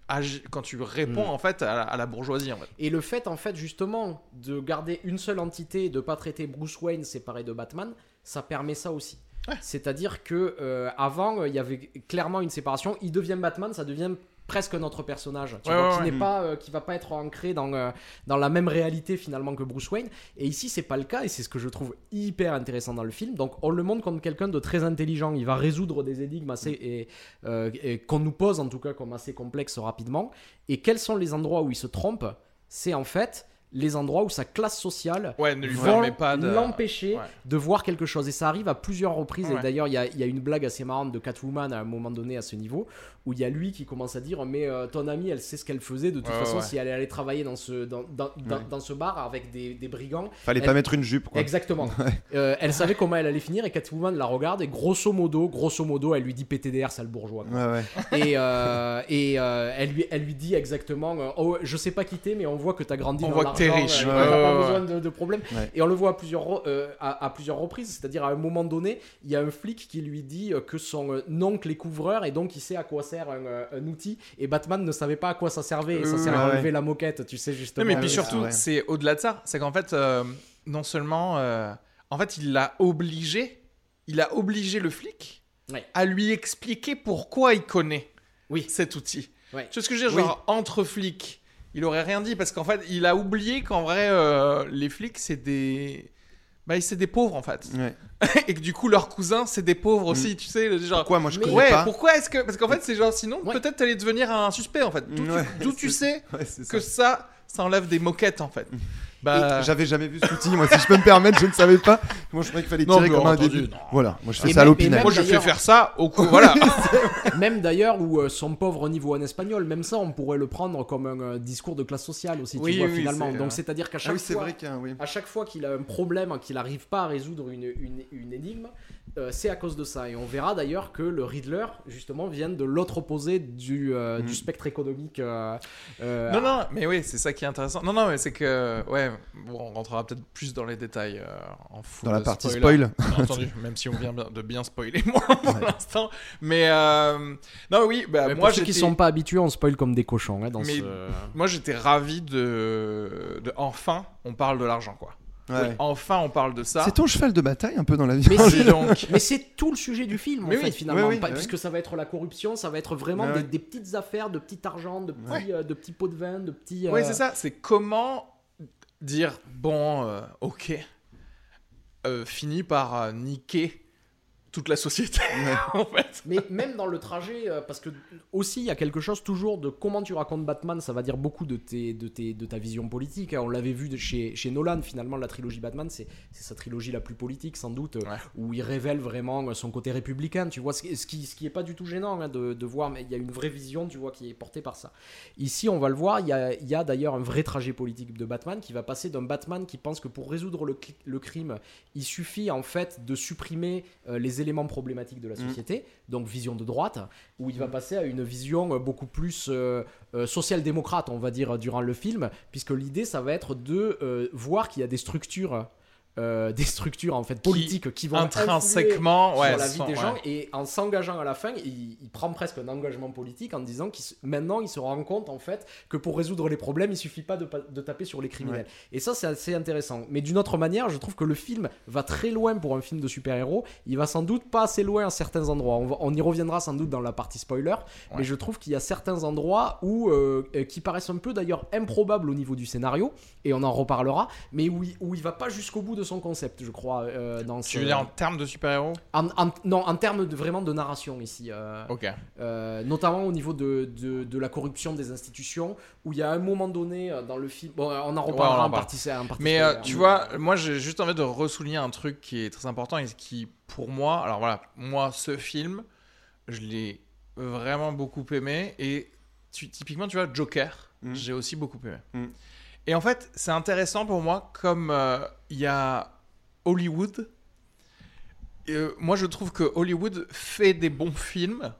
quand tu réponds mm. en fait à la, bourgeoisie. En fait. Et le fait, en fait, justement, de garder une seule entité et de pas traiter Bruce Wayne séparé de Batman, ça permet ça aussi. C'est-à-dire que euh, avant, il y avait clairement une séparation. Il devient Batman, ça devient presque notre personnage tu vois, qui n'est pas euh, qui va pas être ancré dans euh, dans la même réalité finalement que Bruce Wayne. Et ici c'est pas le cas et c'est ce que je trouve hyper intéressant dans le film. Donc on le montre comme quelqu'un de très intelligent. Il va résoudre des énigmes assez et, euh, et qu'on nous pose en tout cas comme assez complexes rapidement. Et quels sont les endroits où il se trompe? C'est en fait les endroits où sa classe sociale ouais, ne lui vont permet pas de... l'empêcher Ouais. de voir quelque chose. Et ça arrive à plusieurs reprises. Ouais. Et d'ailleurs, il y a, il y a une blague assez marrante de Catwoman à un moment donné à ce niveau, où il y a lui qui commence à dire Mais euh, ton amie, elle sait ce qu'elle faisait. De toute Ouais, façon, ouais. si elle allait travailler dans ce, dans, dans, dans, Ouais. dans ce bar avec des, des brigands, Fallait Elle- pas mettre une jupe, quoi. Exactement. Euh, elle savait comment elle allait finir et Catwoman la regarde et grosso modo, grosso modo, elle lui dit PTDR, sale bourgeois. quoi. Ouais, ouais. Et, euh, et euh, elle, lui, elle lui dit exactement Oh, je sais pas quitter, mais on voit que t'as grandi On dans voit que t'es riche. euh, Ouais, t'as pas ouais, besoin de, de problème. Ouais. Et on le voit à plusieurs, euh, à, à plusieurs reprises, c'est-à-dire à un moment donné, il y a un flic qui lui dit euh, que son euh, oncle est couvreur et donc il sait à quoi sert un, un outil. Et Batman ne savait pas à quoi ça servait. Et ça sert à ouais. enlever la moquette, tu sais, justement. Non, mais puis oui, surtout, ouais. c'est au-delà de ça. C'est qu'en fait, euh, non seulement. euh, en fait, il l'a obligé. Il a obligé le flic Ouais. à lui expliquer pourquoi il connaît Oui. cet outil. Ouais. Tu vois ce que je veux dire? Oui. Genre, entre flics, il aurait rien dit parce qu'en fait, il a oublié qu'en vrai, euh, les flics, c'est des. Bah, c'est des pauvres en fait. Ouais. Et que du coup, leurs cousins, c'est des pauvres aussi, tu sais. Genre, Pourquoi moi je connais ouais, pas pourquoi est-ce que. Parce qu'en fait, c'est genre, sinon, Ouais. peut-être t'allais devenir un suspect en fait. D'où tu- Ouais, d'où tu c'est- sais que ça. ça, ça enlève des moquettes en fait. Bah. J'avais jamais vu cet outil, moi si je peux me permettre, je ne savais pas. Moi je croyais qu'il fallait Non, tirer comme un entendu, début. non. Voilà, moi je fais Et ça à même- l'opinel. Moi, je fais d'ailleurs- faire ça au coup. Voilà. Même d'ailleurs, où euh, son pauvre niveau en espagnol, même ça, on pourrait le prendre comme un euh, discours de classe sociale aussi, Oui, tu vois, oui, finalement. c'est, Donc, euh, c'est-à-dire qu'à Ah chaque oui, fois. vrai qu'un oui. À chaque fois qu'il a un problème, qu'il n'arrive pas à résoudre une, une, une énigme, euh, c'est à cause de ça. Et on verra d'ailleurs que le Riddler, justement, vient de l'autre opposé du, euh, Mm. du spectre économique. euh, euh, non, non, mais oui, c'est ça qui est intéressant. Non, non, mais c'est que. Ouais, bon, on rentrera peut-être plus dans les détails euh, en full Dans la partie spoiler. spoil. Bien entendu, même si on vient de bien spoiler moi pour l'instant. Mais. euh, Non, oui, bah, mais moi, pour ceux qui sont pas habitués, on spoil comme des cochons. hein, dans Mais- ce... Moi, j'étais ravi de... de. Enfin, on parle de l'argent, quoi. Ouais. Enfin, on parle de ça. C'est ton cheval de bataille un peu dans la vie. Mais Dis c'est- donc. Mais c'est tout le sujet du film, Mais en oui, fait, finalement. oui, oui, Pas- oui. Puisque ça va être la corruption, ça va être vraiment des, petites affaires, de petit argent, de petits, Ouais. euh, de petits pots de vin, de petits. Oui, euh, c'est ça. C'est comment dire bon, euh, ok, euh, fini par euh, niquer toute la société, en fait. Mais même dans le trajet, euh, parce que aussi il y a quelque chose toujours de comment tu racontes Batman, ça va dire beaucoup de, tes, de, tes, de ta vision politique. hein. On l'avait vu de chez, chez Nolan, finalement, la trilogie Batman, c'est c'est sa trilogie la plus politique, sans doute, euh, Ouais. où il révèle vraiment son côté républicain, tu vois, ce qui, ce qui, ce qui est pas du tout gênant hein, de, de voir, mais il y a une vraie vision, tu vois, qui est portée par ça. Ici, on va le voir, il y a, il y a d'ailleurs un vrai trajet politique de Batman qui va passer d'un Batman qui pense que pour résoudre le, cli- le crime, il suffit en fait de supprimer euh, les éléments problématiques de la Mm. société, donc vision de droite, où il va passer à une vision euh, beaucoup plus euh, euh, social-démocrate, on va dire, durant le film, puisque l'idée, ça va être de voir qu'il y a des structures. Euh, des structures en fait politiques qui, vont influer Intrinsèquement, ouais, sur la vie des ouais. gens et en s'engageant à la fin il, il prend presque un engagement politique en disant qu'il maintenant il se rend compte en fait que pour résoudre les problèmes il suffit pas de, taper sur les criminels. Et ça c'est assez intéressant. Mais d'une autre manière je trouve que le film va très loin pour un film de super-héros. Il va sans doute pas assez loin à certains endroits. On, va- on y reviendra sans doute dans la partie spoiler mais je trouve qu'il y a certains endroits où euh, euh, qui paraissent un peu d'ailleurs improbables au niveau du scénario et on en reparlera mais où il, où il va pas jusqu'au bout de son concept je crois euh, dans Tu ce- veux dire en termes de super-héros en, en- non, en termes de, vraiment de narration ici. euh, Ok. euh, notamment au niveau de, de, de la corruption des institutions, où il y a un moment donné dans le film. Bon, on en Ouais, reparlera on en partie. Mais euh, tu mais- vois, moi j'ai juste envie de ressouligner un truc qui est très important et qui, pour moi, alors voilà, moi ce film, je l'ai vraiment beaucoup aimé et tu- typiquement, tu vois, Joker, Mm. j'ai aussi beaucoup aimé. Mm. Et en fait, c'est intéressant pour moi comme euh, il y a Hollywood. Euh, moi, je trouve que Hollywood fait des bons films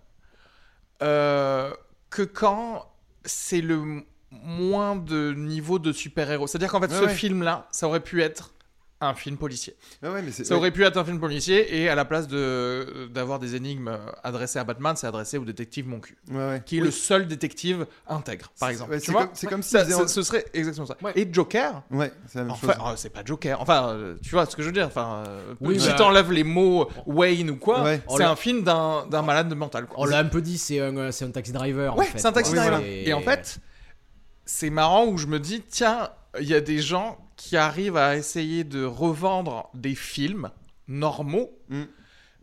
euh, que quand c'est le moins de niveau de super-héros. C'est-à-dire qu'en fait, Ouais, ce ouais. film-là, ça aurait pu être un film policier. Ouais, ouais, mais c'est- Ça aurait pu être un film policier et à la place de d'avoir des énigmes euh, adressées à Batman, c'est adressé au détective Mon cul, Ouais, ouais. qui est le seul détective intègre, par exemple. c'est vois comme- c'est comme si Ça- en- ce serait exactement ça. Ouais. Et Joker, Ouais, c'est la même Enfin, chose. euh, c'est pas Joker. Enfin, euh, tu vois ce que je veux dire. Enfin, euh, Oui, si bah- t'enlèves les mots Wayne ou quoi, c'est un film d'un d'un malade mental. quoi. On l'a un peu dit, c'est un, euh, c'est un taxi driver. en Ouais, fait, c'est un taxi driver. Et en fait, c'est marrant où je me dis, tiens, il y a des gens qui arrivent à essayer de revendre des films normaux, Mm.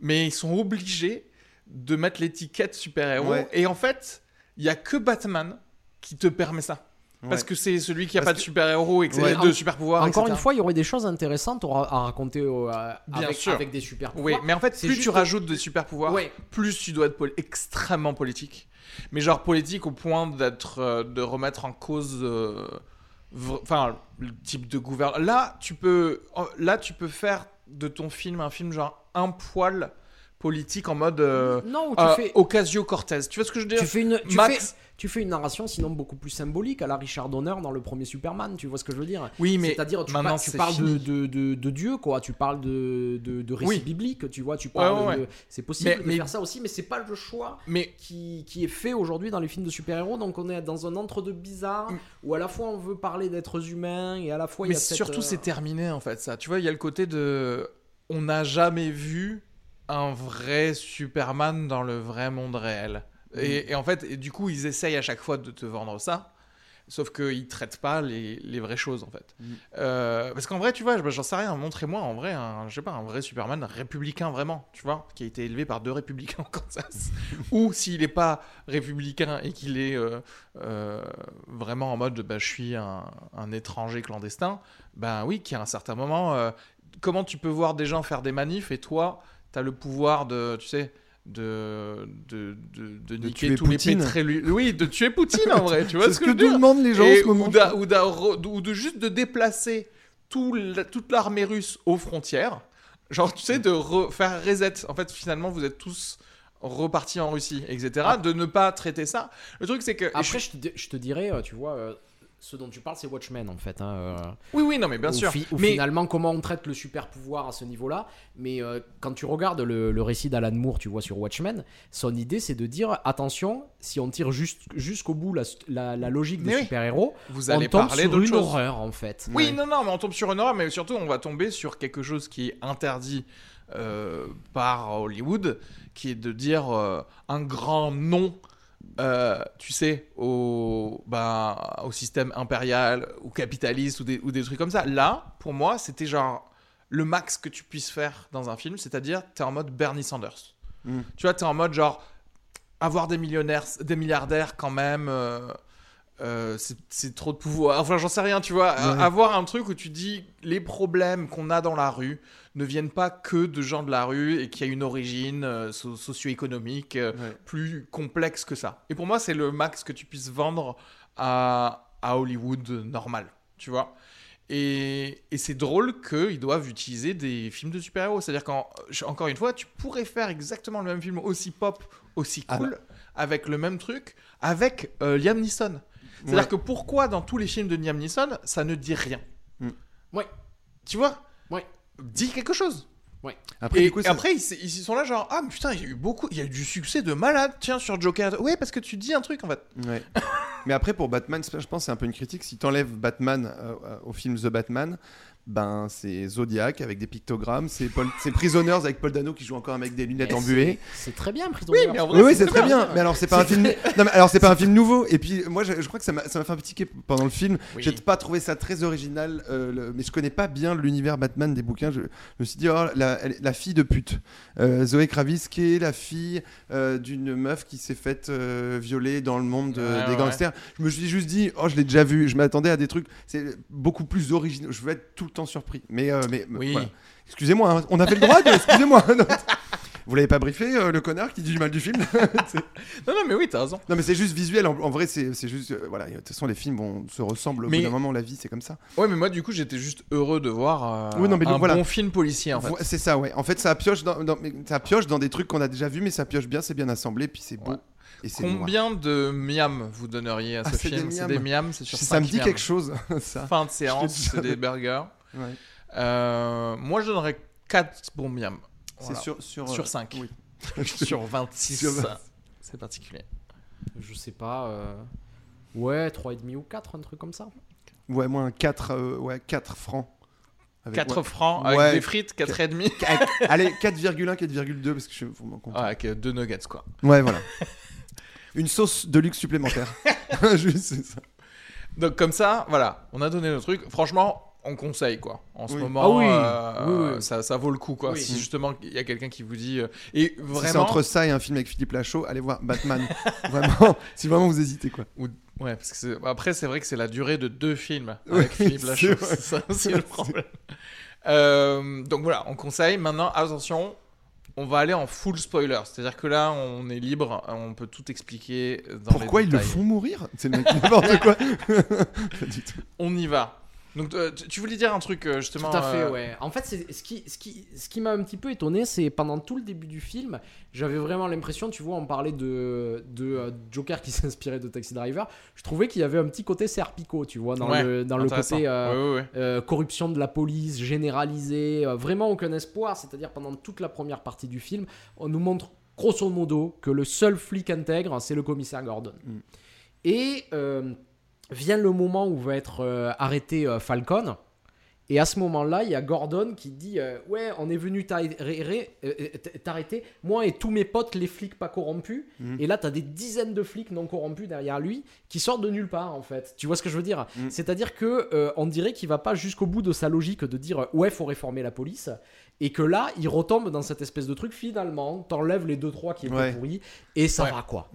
mais ils sont obligés de mettre l'étiquette super-héros. Ouais. Et en fait, il y a que Batman qui te permet ça. Parce que c'est celui qui a pas de super-héros et que c'est de super-pouvoirs. Encore une fois, il y aurait des choses intéressantes à raconter Bien avec, sûr. avec des super-pouvoirs. Oui, mais en fait, plus tu rajoutes des super-pouvoirs, plus tu dois être extrêmement politique. Mais genre politique au point d'être, euh, de remettre en cause. Euh, enfin, le type de gouvernement. Là, tu peux, là, tu peux faire de ton film un film genre un poil politique en mode euh, non, tu fais... Ocasio Cortez. Tu vois ce que je veux dire Tu fais une, Max tu fais une narration sinon beaucoup plus symbolique à la Richard Donner dans le premier Superman, tu vois ce que je veux dire Oui, mais c'est-à-dire tu, maintenant, tu parles de, de, de, Dieu, quoi, tu parles de, de, récits bibliques, tu vois, tu parles c'est possible de faire ça aussi, mais c'est pas le choix mais... qui, qui est fait aujourd'hui dans les films de super-héros, donc on est dans un entre-deux bizarre mm. où à la fois on veut parler d'êtres humains et à la fois mais il y a surtout c'est euh, terminé en fait ça, tu vois, il y a le côté de on n'a jamais vu un vrai Superman dans le vrai monde réel. Et, en fait, et du coup, ils essayent à chaque fois de te vendre ça. Sauf qu'ils traitent pas les, les, vraies choses en fait. Mm. Euh, parce qu'en vrai, tu vois, j'en sais rien. Montrez-moi en vrai, un, je sais pas, un vrai Superman républicain vraiment, tu vois, qui a été élevé par deux républicains en Kansas. Ou s'il n'est pas républicain et qu'il est euh, euh, vraiment en mode, bah, je suis un, un, étranger clandestin, ben oui, qui à un certain moment, comment tu peux voir des gens faire des manifs et toi, as le pouvoir de, tu sais, de, de, de, de, niquer tous Poutine. les pétrés. Oui, de tuer Poutine en vrai, tu vois ce que, que, demandent les gens en ce moment. Ou, de, juste de déplacer tout toute l'armée russe aux frontières. Genre, tu sais, de faire reset. En fait, finalement, vous êtes tous repartis en Russie, etc. Ah. De ne pas traiter ça. Le truc, c'est que. Après, je, te, je te dirais, euh, tu vois. Euh, ce dont tu parles, c'est Watchmen en fait. Hein, euh, oui, oui, non, mais bien sûr. mais... finalement, comment on traite le super pouvoir à ce niveau-là. Mais euh, quand tu regardes le, récit d'Alan Moore, tu vois sur Watchmen, son idée c'est de dire attention, si on tire juste jusqu'au bout la, logique des super-héros, vous allez on tombe parler sur une horreur en fait. Oui, non, non, mais on tombe sur une horreur, mais surtout on va tomber sur quelque chose qui est interdit euh, par Hollywood, qui est de dire un grand nom euh, tu sais, au, bah, au système impérial ou capitaliste ou des, ou des trucs comme ça. Là, pour moi, c'était genre le max que tu puisses faire dans un film, c'est-à-dire tu es en mode Bernie Sanders. Hmm. Tu vois, tu es en mode genre avoir des millionnaires, des milliardaires quand même. Euh, euh, c'est trop de pouvoir. Enfin, j'en sais rien, tu vois. Avoir un truc où tu dis les problèmes qu'on a dans la rue ne viennent pas que de gens de la rue et qu'il y a une origine euh, socio-économique euh, plus complexe que ça. Et pour moi, c'est le max que tu puisses vendre à, à Hollywood normal, tu vois. Et, et c'est drôle qu'ils doivent utiliser des films de super-héros. C'est-à-dire qu'encore une fois, tu pourrais faire exactement le même film aussi pop, aussi ah cool, avec le même truc, avec Liam Neeson. C'est-à-dire que pourquoi dans tous les films de Liam Neeson, ça ne dit rien mm. Ouais. Tu vois Ouais. Dis quelque chose. Ouais. Après, et, après ils, sont là genre ah mais putain il y a eu beaucoup il y a eu du succès de malade tiens sur Joker ouais parce que tu dis un truc en fait ouais. mais après pour Batman je pense c'est un peu une critique si t'enlèves Batman euh, au film The Batman ben c'est Zodiac avec des pictogrammes, c'est Paul... Prisoners avec Paul Dano qui joue encore avec des lunettes embuées. C'est très bien Prisoners. Oui, oui, c'est très bien. Mais alors c'est pas un film. Non, mais alors c'est pas un film nouveau. Et puis moi je, crois que ça m'a fait un petit pendant le film. J'ai pas trouvé ça très original, euh, mais je connais pas bien l'univers Batman des bouquins. Je, me suis dit oh, la, fille de pute, euh, Zoé Kravis qui est la fille euh, d'une meuf qui s'est faite violer dans le monde des gangsters. Je me suis juste dit oh je l'ai déjà vu. Je m'attendais à des trucs c'est beaucoup plus original. Je veux être tout temps surpris. Mais, euh, mais oui. excusez-moi, hein, on avait le droit de. Excusez-moi. Vous l'avez pas briefé, euh, le connard qui dit du mal du film? Non, non, mais oui, t'as raison. Non, mais c'est juste visuel. En, vrai, c'est juste. Euh, voilà, de toute façon, les films vont se ressemblent. Au bout d'un moment, la vie, c'est comme ça. Ouais, mais moi, du coup, j'étais juste heureux de voir oui, non, mais un bon film policier, en fait. C'est ça, ouais. En fait, ça pioche dans, ça pioche dans des trucs qu'on a déjà vus, mais ça pioche bien, c'est bien assemblé, puis c'est beau. Et Combien de miam vous donneriez à ah, ce film? C'est des miams, c'est sur Ça me dit quelque chose, ça. Fin de séance, c'est des burgers. Euh, moi, je donnerais 4 bons miam. C'est sur, sur, sur 5. Euh, oui. sur 26. C'est particulier. Je sais pas. Euh... Ouais, 3,5 ou 4, un truc comme ça. Ouais, moi, 4, euh, ouais, 4 francs. 4 francs avec des frites, 4,5. Allez, 4,1, 4,2 parce que je suis vraiment content. Ah, avec deux nuggets, quoi. Ouais, voilà. Une sauce de luxe supplémentaire. Juste, c'est ça. Donc, comme ça, voilà, on a donné le truc. Franchement, on conseille quoi. En ce moment, ah euh, Ça, ça, vaut le coup quoi. Si justement il y a quelqu'un qui vous dit euh, et vraiment. c'est entre ça et un film avec Philippe Lachaud, allez voir Batman. vraiment, si vraiment vous hésitez quoi. Ou, Ouais, parce que après, c'est vrai que c'est la durée de deux films avec Philippe Lachaud. C'est ça aussi le problème. Euh, donc voilà, on conseille. Maintenant, attention, on va aller en full spoiler. C'est-à-dire que là, on est libre, on peut tout expliquer. Dans Pourquoi ils le font mourir? C'est n'importe quoi. on y va. Donc, euh, tu voulais dire un truc euh, justement. Tout à fait, ouais. En fait, ce qui, ce qui, ce qui m'a un petit peu étonné, c'est pendant tout le début du film, j'avais vraiment l'impression, tu vois, on parlait de, de Joker qui s'inspirait de Taxi Driver. Je trouvais qu'il y avait un petit côté Serpico, tu vois, dans le, dans le côté corruption de la police généralisée, vraiment aucun espoir. C'est-à-dire, pendant toute la première partie du film, on nous montre grosso modo que le seul flic intègre, c'est le commissaire Gordon. Mm. Et vient le moment où va être euh, arrêté euh, Falcon. Et à ce moment-là, il y a Gordon qui dit euh, Ouais, on est venu t'arrêter, moi et tous mes potes, les flics pas corrompus. Mhm. Et là, tu as des dizaines de flics non corrompus derrière lui qui sortent de nulle part, en fait. Tu vois ce que je veux dire? Mhm. C'est-à-dire que on dirait qu'il va pas jusqu'au bout de sa logique de dire Ouais, faut réformer la police. Et que là, il retombe dans cette espèce de truc. Finalement, t'enlèves les deux trois qui étaient pourris et ça va quoi.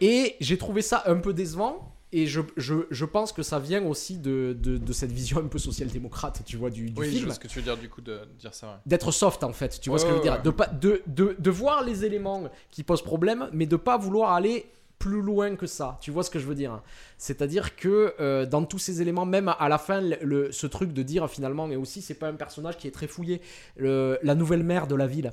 et j'ai trouvé ça un peu décevant et je, je, je, pense que ça vient aussi de, de, de cette vision un peu social-démocrate, tu vois, du, du oui, film. je vois ce que tu veux dire du coup de dire ça. D'être soft en fait, tu vois ce que je veux dire. De, pas, de, de, de voir les éléments qui posent problème, mais de pas vouloir aller plus loin que ça. Tu vois ce que je veux dire C'est-à-dire que euh, dans tous ces éléments, même à la fin, le, ce truc de dire finalement, mais aussi c'est pas un personnage qui est très fouillé. Le, la nouvelle mère de la ville.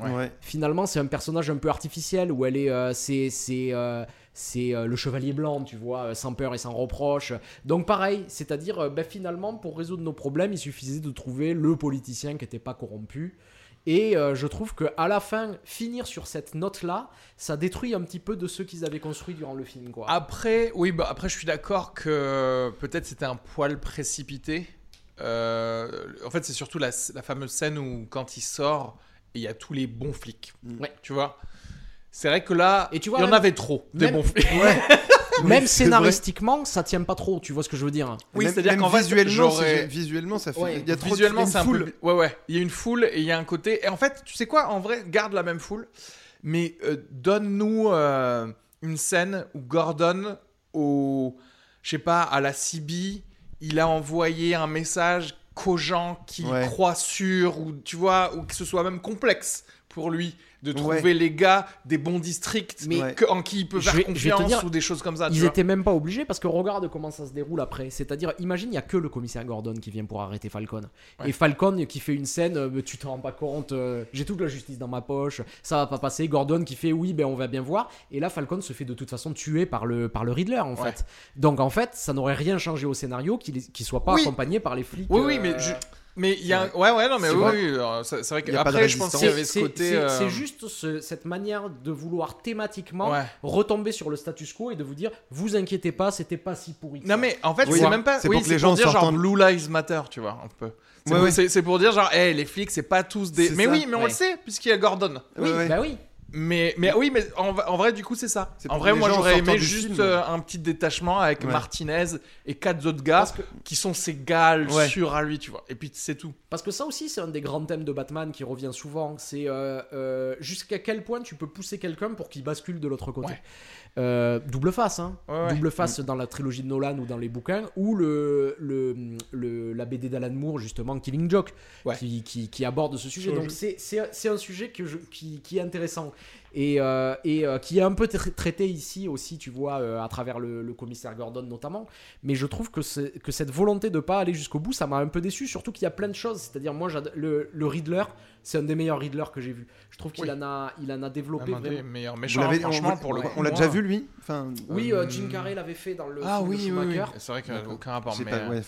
Ouais. Finalement, c'est un personnage un peu artificiel où elle est, euh, c'est, c'est, euh, c'est euh, le chevalier blanc, tu vois, euh, sans peur et sans reproche. Donc pareil, c'est-à-dire, euh, ben, finalement, pour résoudre nos problèmes, il suffisait de trouver le politicien qui n'était pas corrompu. Et je trouve que à la fin, finir sur cette note-là, ça détruit un petit peu de ce qu'ils avaient construit durant le film. Quoi. Après, oui, bah, après, je suis d'accord que peut-être c'était un poil précipité. en fait, c'est surtout la, fameuse scène où quand il sort, il y a tous les bons flics. Ouais. Tu vois? C'est vrai que là, il y en avait trop de bons flics. même scénaristiquement, ça tient pas trop, tu vois ce que je veux dire Oui, c'est-à-dire qu'en visuellement, visuellement, ça fait. Il y a trop visuellement, c'est un peu. Ouais, ouais. Il y a une foule et il y a un côté. Et en fait, tu sais quoi En vrai, garde la même foule, mais euh, donne-nous euh, une scène où Gordon, au, je sais pas, à la CB, il a envoyé un message qu'aux gens qui croient sur ou tu vois, ou que ce soit même complexe pour lui de trouver les gars des bons districts mais en qui il peut faire confiance ou des choses comme ça. Ils étaient même pas obligés parce que regarde comment ça se déroule après. C'est-à-dire, imagine, il y a que le commissaire Gordon qui vient pour arrêter Falcon. Et Falcon qui fait une scène, euh, tu te rends pas compte, euh, j'ai toute la justice dans ma poche, ça va pas passer. Gordon qui fait oui, ben on va bien voir. Et là, Falcon se fait de toute façon tuer par le, par le Riddler en fait. Donc en fait, ça n'aurait rien changé au scénario qu'il qu soit pas accompagné par les flics. Oui, oui, mais. Euh, mais il y a ouais ouais non mais oui, c'est vrai qu'après je pense qu'il y avait ce côté c'est euh, juste cette manière de vouloir thématiquement retomber sur le status quo et de vous dire vous inquiétez pas c'était pas si pourri non mais en fait c'est même pas c'est pour que les gens dire genre Blue Lives Matter tu vois un peu. C'est pour, dire genre hey, les flics c'est pas tous des mais oui mais on le sait puisqu'il y a Gordon. Oui bah oui mais, mais oui, mais en, vrai, du coup, c'est ça. En vrai, moi, j'aurais aimé juste euh, un petit détachement avec Martinez et quatre autres gars qui sont ses gars sur à lui, tu vois. Et puis, c'est tout. Parce que ça aussi, c'est un des grands thèmes de Batman qui revient souvent. C'est euh, euh, jusqu'à quel point tu peux pousser quelqu'un pour qu'il bascule de l'autre côté. Euh, double face, hein. double face dans la trilogie de Nolan ou dans les bouquins, ou le, le, la BD d'Alan Moore, justement, Killing Joke, qui, qui, aborde ce sujet. Donc c'est un sujet que je, qui, qui, est intéressant et, euh, et euh, qui est un peu traité ici aussi, tu vois, à travers le, commissaire Gordon notamment. Mais je trouve que, que cette volonté de pas aller jusqu'au bout, ça m'a un peu déçu, surtout qu'il y a plein de choses. C'est-à-dire, moi, le, le Riddler, c'est un des meilleurs Riddler que j'ai vu. Je trouve qu'il en, a, il en a développé. Un des meilleurs méchants, franchement, on, pour le On l'a déjà vu, lui enfin, Oui, euh, Jim Carrey l'avait fait dans le ah, film oui, oui, C'est vrai qu'il n'y a aucun rapport. Mais, euh,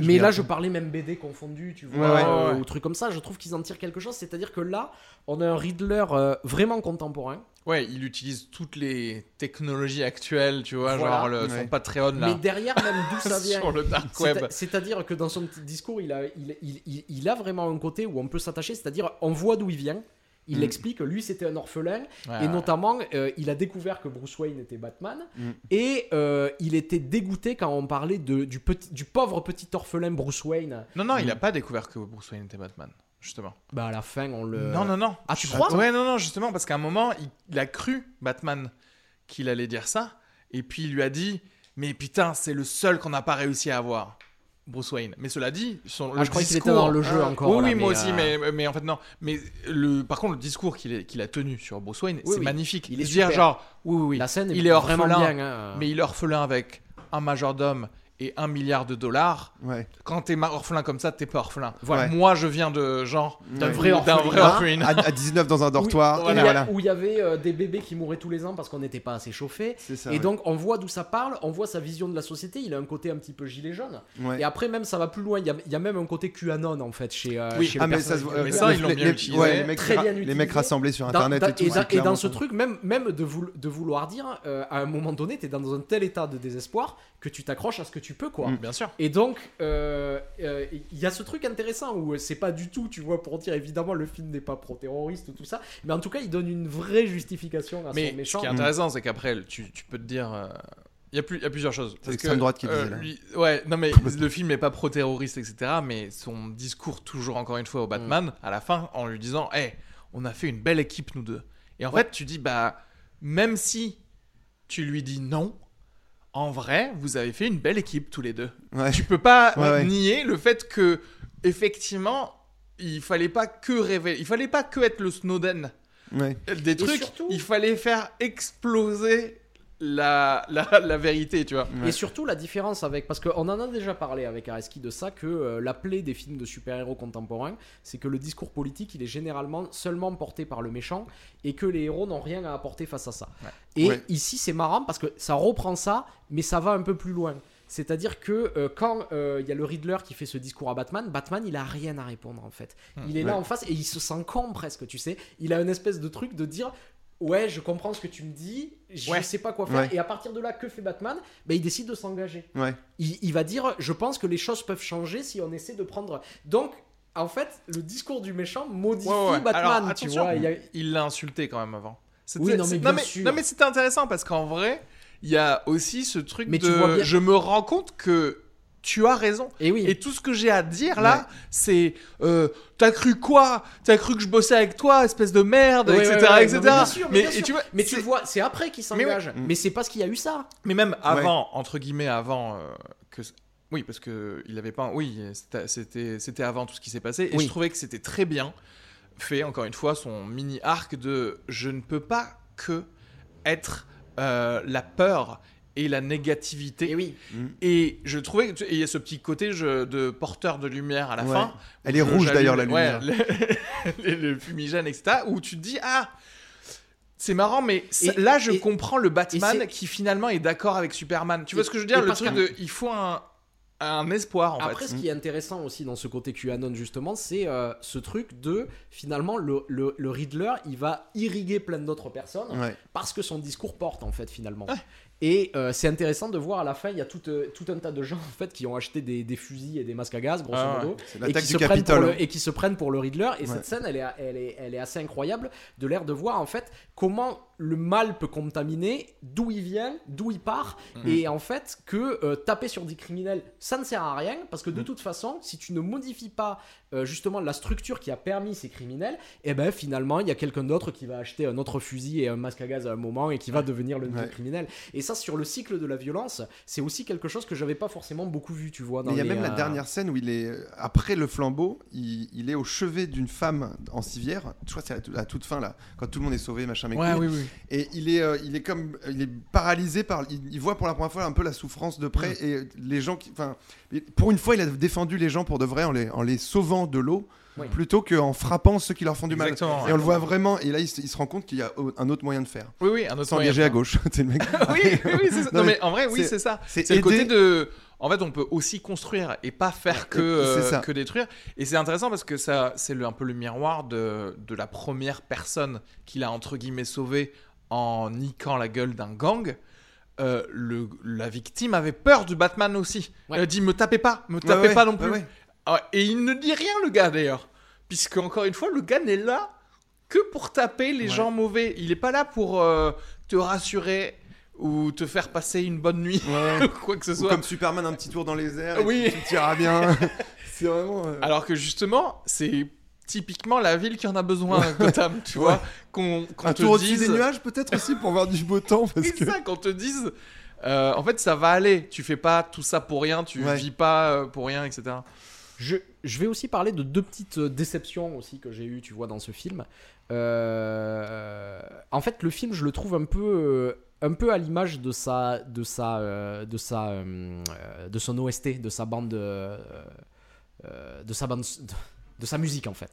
mais là, je parlais même BD confondu, tu vois, ou trucs comme ça. Je trouve qu'ils en tirent quelque chose. C'est-à-dire que là, on a un Riddler euh, vraiment contemporain. Ouais, il utilise toutes les technologies actuelles, tu vois, genre le, son Patreon là. Mais derrière, même d'où ça vient. Sur le dark web. C'est-à-dire que dans son discours, il a, il, a vraiment un côté où on peut s'attacher, c'est-à-dire on voit d'où il vient. Il mm. explique que lui c'était un orphelin et notamment euh, il a découvert que Bruce Wayne était Batman mm. et euh, il était dégoûté quand on parlait de, du, petit, du pauvre petit orphelin Bruce Wayne. Non, non, il n'a pas découvert que Bruce Wayne était Batman justement. Bah à la fin, on le. Non, non, non. Ah, tu crois? Ouais, non, non, justement, parce qu'à un moment, il, a cru, Batman, qu'il allait dire ça. Et puis il lui a dit Mais putain, c'est le seul qu'on n'a pas réussi à avoir. Bruce Wayne. Mais cela dit, son, ah, je crois qu'il était dans le jeu encore. Oui, oui moi aussi, mais, mais en fait, non. Mais le, par contre, le discours qu'il qu'il a tenu sur Bruce Wayne, c'est magnifique. Il est dire, genre, oui, oui, oui. La scène il est, orphelin, bien, hein. mais il est orphelin avec un majordome et un milliard de dollars. Ouais. Quand t'es orphelin comme ça, t'es pas orphelin. Voilà. Moi, je viens de genre d'un vrai orphelin. À, 19 dans un dortoir. Où il y avait euh, des bébés qui mouraient tous les ans parce qu'on n'était pas assez chauffé. et donc, on voit d'où ça parle, on voit sa vision de la société. Il a un côté un petit peu gilet jaune. Et après, même, ça va plus loin. Il y, a, même un côté QAnon en fait chez, euh, oui. chez ah, mais ça, mais ça, ils l'ont bien utilisé. les, mecs, Très bien les mecs rassemblés sur internet et tout. Et dans ce truc, même de vouloir dire, euh, à un moment donné, t'es dans un tel état de désespoir que tu t'accroches à ce que tu peux, quoi. Mm. Bien sûr. Et donc, euh, euh, il y a ce truc intéressant où c'est pas du tout, tu vois, pour dire évidemment le film n'est pas pro-terroriste ou tout ça, mais en tout cas, il donne une vraie justification à mais son méchant. Ce qui est intéressant, c'est qu'après, tu, tu, peux te dire. Euh, il y, a plus, il y, a plusieurs choses. C'est l'extrême droite qui disait lui, Ouais, non mais le film n'est pas pro-terroriste, etc. Mais son discours, toujours encore une fois au Batman, mm. à la fin, en lui disant Hé, on a fait une belle équipe, nous deux. Et en fait, tu dis Bah, même si tu lui dis non, en vrai, vous avez fait une belle équipe tous les deux. Tu peux pas nier le fait que, effectivement, il fallait pas que révéler, il fallait pas que être le Snowden. Des trucs, il fallait faire exploser la, la, vérité, tu vois. Et surtout la différence avec, parce qu'on en a déjà parlé avec Areski de ça, que euh, la plaie des films de super-héros contemporains, c'est que le discours politique, il est généralement seulement porté par le méchant et que les héros n'ont rien à apporter face à ça. Et ici, c'est marrant parce que ça reprend ça, mais ça va un peu plus loin. C'est-à-dire que euh, quand euh, il y a le Riddler qui fait ce discours à Batman, Batman il a rien à répondre en fait. Hmm. Il est là en face et il se sent con presque, tu sais. Il a une espèce de truc de dire ouais, je comprends ce que tu me dis, je ne sais pas quoi faire. Et à partir de là, que fait Batman? Ben, Il décide de s'engager. Il, va dire, je pense que les choses peuvent changer si on essaie de prendre... Donc, en fait, le discours du méchant modifie Batman, tu vois. Il l'a insulté quand même avant. Oui, non, mais, non, mais, c'était intéressant parce qu'en vrai, il y a aussi ce truc de... Je me rends compte que tu as raison. Et, oui. et tout ce que j'ai à dire là, c'est euh, t'as cru quoi? T'as cru que je bossais avec toi, espèce de merde, etc. etc. mais, tu vois, mais tu vois, c'est après qu'il s'engage. Mais, c'est parce qu'il y a eu ça. Mais même avant, entre guillemets, avant euh, que. Oui, parce que il avait pas. Oui, c'était c'était avant tout ce qui s'est passé. Et je trouvais que c'était très bien fait. Encore une fois, son mini arc de je ne peux pas que être euh, la peur et la négativité. Et oui. Et je trouvais qu'il y a ce petit côté de porteur de lumière à la fin. Elle est rouge d'ailleurs la lumière. le, fumigène, etc. Où tu te dis ah. C'est marrant, mais là je comprends le Batman qui finalement est d'accord avec Superman. Tu vois ce que je veux dire? Le truc de, il faut un, un espoir en Après, ce qui est intéressant aussi dans ce côté QAnon justement, c'est euh, ce truc de finalement le, le, Riddler, il va irriguer plein d'autres personnes parce que son discours porte en fait finalement. Et euh, c'est intéressant de voir à la fin, il y a tout, euh, tout, un tas de gens en fait qui ont acheté des, des fusils et des masques à gaz, grosso ah modo, et, qui se prennent pour le, et qui se prennent pour le Riddler. Et cette scène, elle est, elle, est, elle est assez incroyable de l'air de voir en fait comment le mal peut contaminer, d'où il vient, d'où il part, mhm. et en fait que euh, taper sur des criminels, ça ne sert à rien, parce que de mhm. toute façon, si tu ne modifies pas euh, justement la structure qui a permis ces criminels, et eh ben finalement il y a quelqu'un d'autre qui va acheter un autre fusil et un masque à gaz à un moment et qui va devenir le nouveau criminel. Et ça sur le cycle de la violence, c'est aussi quelque chose que j'avais pas forcément beaucoup vu, tu vois. il y a même la euh, dernière scène où il est après le flambeau, il, est au chevet d'une femme en civière. Je crois que c'est à la toute fin là, quand tout le monde est sauvé, machin. Ouais, oui, oui. Et il est, euh, il est comme, il est paralysé par, il, voit pour la première fois un peu la souffrance de près mm. et les gens qui, enfin, pour une fois, il a défendu les gens pour de vrai en les, en les sauvant de l'eau. plutôt qu'en frappant ceux qui leur font du mal. Et on le voit vraiment, et là il se, rend compte qu'il y a un autre moyen de faire. Oui, oui, un autre S'engager à gauche. le mec. oui, oui, c'est ça. Non, mais en vrai, oui, c'est ça. C'est le côté de en fait, on peut aussi construire et pas faire que, euh, que détruire. Et c'est intéressant parce que ça, c'est un peu le miroir de, de la première personne qu'il a entre guillemets sauvé en niquant la gueule d'un gang. Euh, le, la victime avait peur du Batman aussi. Elle a dit me tapez pas, me tapez pas non plus. Ah et il ne dit rien le gars d'ailleurs, puisque encore une fois le gars n'est là que pour taper les gens mauvais. Il n'est pas là pour euh, te rassurer ou te faire passer une bonne nuit, quoi que ce soit. comme Superman, un petit tour dans les airs, oui. et tu tireras bien. c'est vraiment. Euh, Alors que justement, c'est typiquement la ville qui en a besoin, Gotham, tu vois. Qu'on, un tour au-dessus des nuages, peut-être aussi pour voir du beau temps. Parce que... ça, qu'on te dise. Euh, en fait, ça va aller. Tu fais pas tout ça pour rien, tu Ouais. vis pas euh, pour rien, etc. Je, je vais aussi parler de deux petites déceptions aussi que j'ai eues, tu vois, dans ce film. Euh, en fait, le film, je le trouve un peu, un peu à l'image de sa, de sa, euh, de sa, euh, euh, de son OST, de sa bande, euh, de sa bande, de, de sa musique en fait.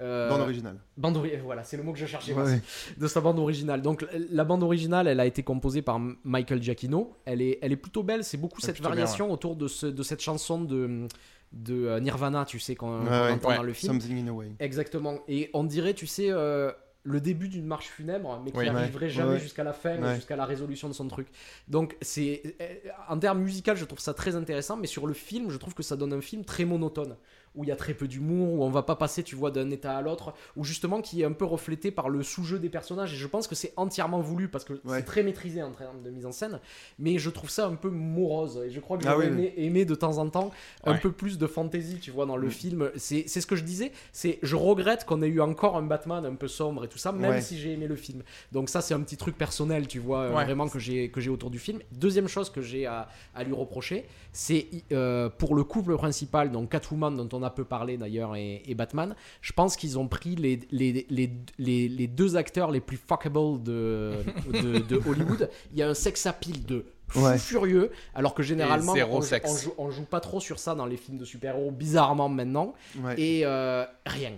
Euh, Bande originale. Bande voilà, c'est le mot que je cherchais. Ouais, de sa bande originale. Donc la bande originale, elle a été composée par Michael Giacchino. Elle est, elle est plutôt belle. C'est beaucoup cette bien, variation autour de, ce, de cette chanson de, de Nirvana, tu sais, qu'on ouais. entend Ouais. dans le film. Something in a way. Exactement. Et on dirait, tu sais, euh, le début d'une marche funèbre, mais qui Oui. n'arriverait Ouais. jamais Ouais. jusqu'à la fin, Ouais. jusqu'à la résolution de son truc. Donc, c'est euh, en termes musical, je trouve ça très intéressant, mais sur le film, je trouve que ça donne un film très monotone, où il y a très peu d'humour, où on va pas passer, tu vois, d'un état à l'autre, ou justement qui est un peu reflété par le sous-jeu des personnages. Et je pense que c'est entièrement voulu parce que Ouais. c'est très maîtrisé en termes de mise en scène, mais je trouve ça un peu morose. Et je crois que Ah j'aurais oui, aimé, aimé de temps en temps un Ouais. peu plus de fantaisie, tu vois, dans le Mm. film. C'est c'est ce que je disais. C'est je regrette qu'on ait eu encore un Batman un peu sombre et tout ça, même Ouais. si j'ai aimé le film. Donc ça, c'est un petit truc personnel, tu vois, euh, Ouais. vraiment que j'ai que j'ai autour du film. Deuxième chose que j'ai à, à lui reprocher, c'est euh, pour le couple principal, donc Catwoman dont on a peu parlé d'ailleurs et, et Batman. Je pense qu'ils ont pris les, les, les, les, les deux acteurs les plus fuckable de, de, de Hollywood. Il y a un sex appeal de fou Ouais. furieux, alors que généralement on, joue, on joue pas trop sur ça dans les films de super-héros, bizarrement maintenant, Ouais. et euh, rien.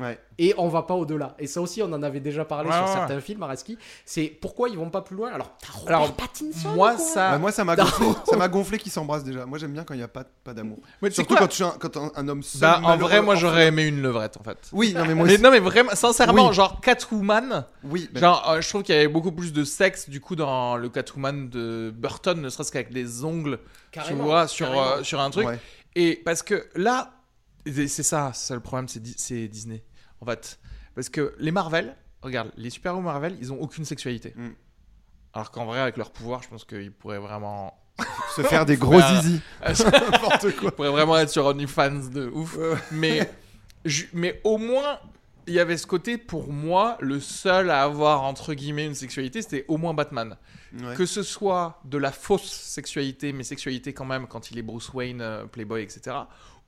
Ouais. Et on va pas au-delà. Et ça aussi, on en avait déjà parlé Ouais, sur ouais, certains films, Araski. C'est pourquoi ils vont pas plus loin? Alors, t'as Robert Alors, Pattinson Moi, ça. Ouais, moi, ça m'a gonflé, ça m'a gonflé qu'ils s'embrassent déjà. Moi, j'aime bien quand il n'y a pas, pas d'amour. Surtout quand, tu quand un, un homme seul. Bah, en vrai, moi, j'aurais aimé une levrette, en fait. Oui, non, mais moi Mais aussi. non, mais vraiment, sincèrement, Oui. genre Catwoman, Oui, bah, genre, euh, je trouve qu'il y avait beaucoup plus de sexe du coup dans le Catwoman de Burton, ne serait-ce qu'avec les ongles, Carrément, tu vois, sur, euh, sur un truc. ouais. Et parce que là, c'est c'est ça, c'est ça le problème, c'est Di- c'est Disney, en fait. Parce que les Marvel, regarde, les super-héros Marvel, ils ont aucune sexualité. Mm. Alors qu'en vrai, avec leur pouvoir, je pense qu'ils pourraient vraiment. Se faire des gros zizi. N'importe quoi. Ils pourraient vraiment être sur OnlyFans de ouf. Ouais. Mais, je- mais au moins, il y avait ce côté, pour moi, le seul à avoir, entre guillemets, une sexualité, c'était au moins Batman. Ouais. Que ce soit de la fausse sexualité, mais sexualité quand même, quand il est Bruce Wayne, euh, Playboy, etc.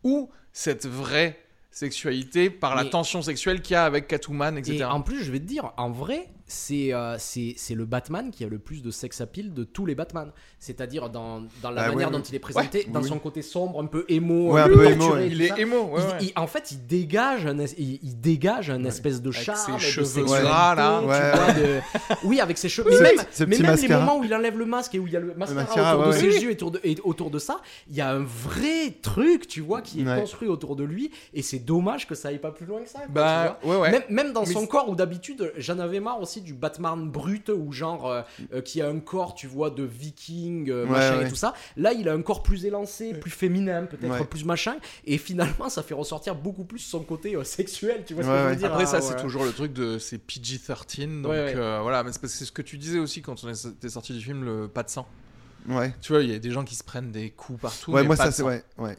Ou cette vraie sexualité par la tension sexuelle qu'il y a avec Catwoman, etc. Et en plus, je vais te dire, en vrai, c'est euh, c'est c'est le Batman qui a le plus de sex appeal de tous les Batman. C'est-à-dire dans, dans la Ah, manière ouais, dont ouais. il est présenté, Ouais, dans oui, son côté sombre, un peu émo, Ouais, un peu peu émo, ouais. il est émo, ouais, Il- ouais. il- en fait, il dégage un, es- il, il dégage un espèce de Avec charme, ses et de cheveux gras, là. vois, de- Oui, avec ses cheveux. Mais même, ce mais même les moments où il enlève le masque et où il y a le mascara, mascara, autour de ouais, ses yeux et autour de, et autour de ça, il y a un vrai truc, tu vois, qui est Ouais. construit autour de lui. Et c'est dommage que ça aille pas plus loin que ça. quoi. Bah. Même, même dans son corps, où d'habitude, j'en avais marre aussi du Batman brut, ou genre euh, euh, qui a un corps, tu vois, de viking, euh, Ouais, machin et tout ça. Là, il a un corps plus élancé, plus féminin, peut-être Ouais. plus machin. Et finalement, ça fait ressortir beaucoup plus son côté euh, sexuel, tu vois ce Ouais, que je veux dire Après, ça, Ah, c'est toujours le truc de c'est PG-13. Donc Ouais, ouais. euh, voilà, mais c'est parce que c'est ce que tu disais aussi quand on était sorti du film, le pas de sang. Ouais. Tu vois, il y a des gens qui se prennent des coups partout. Ouais, mais moi, pas ça, c'est. Ouais, ouais.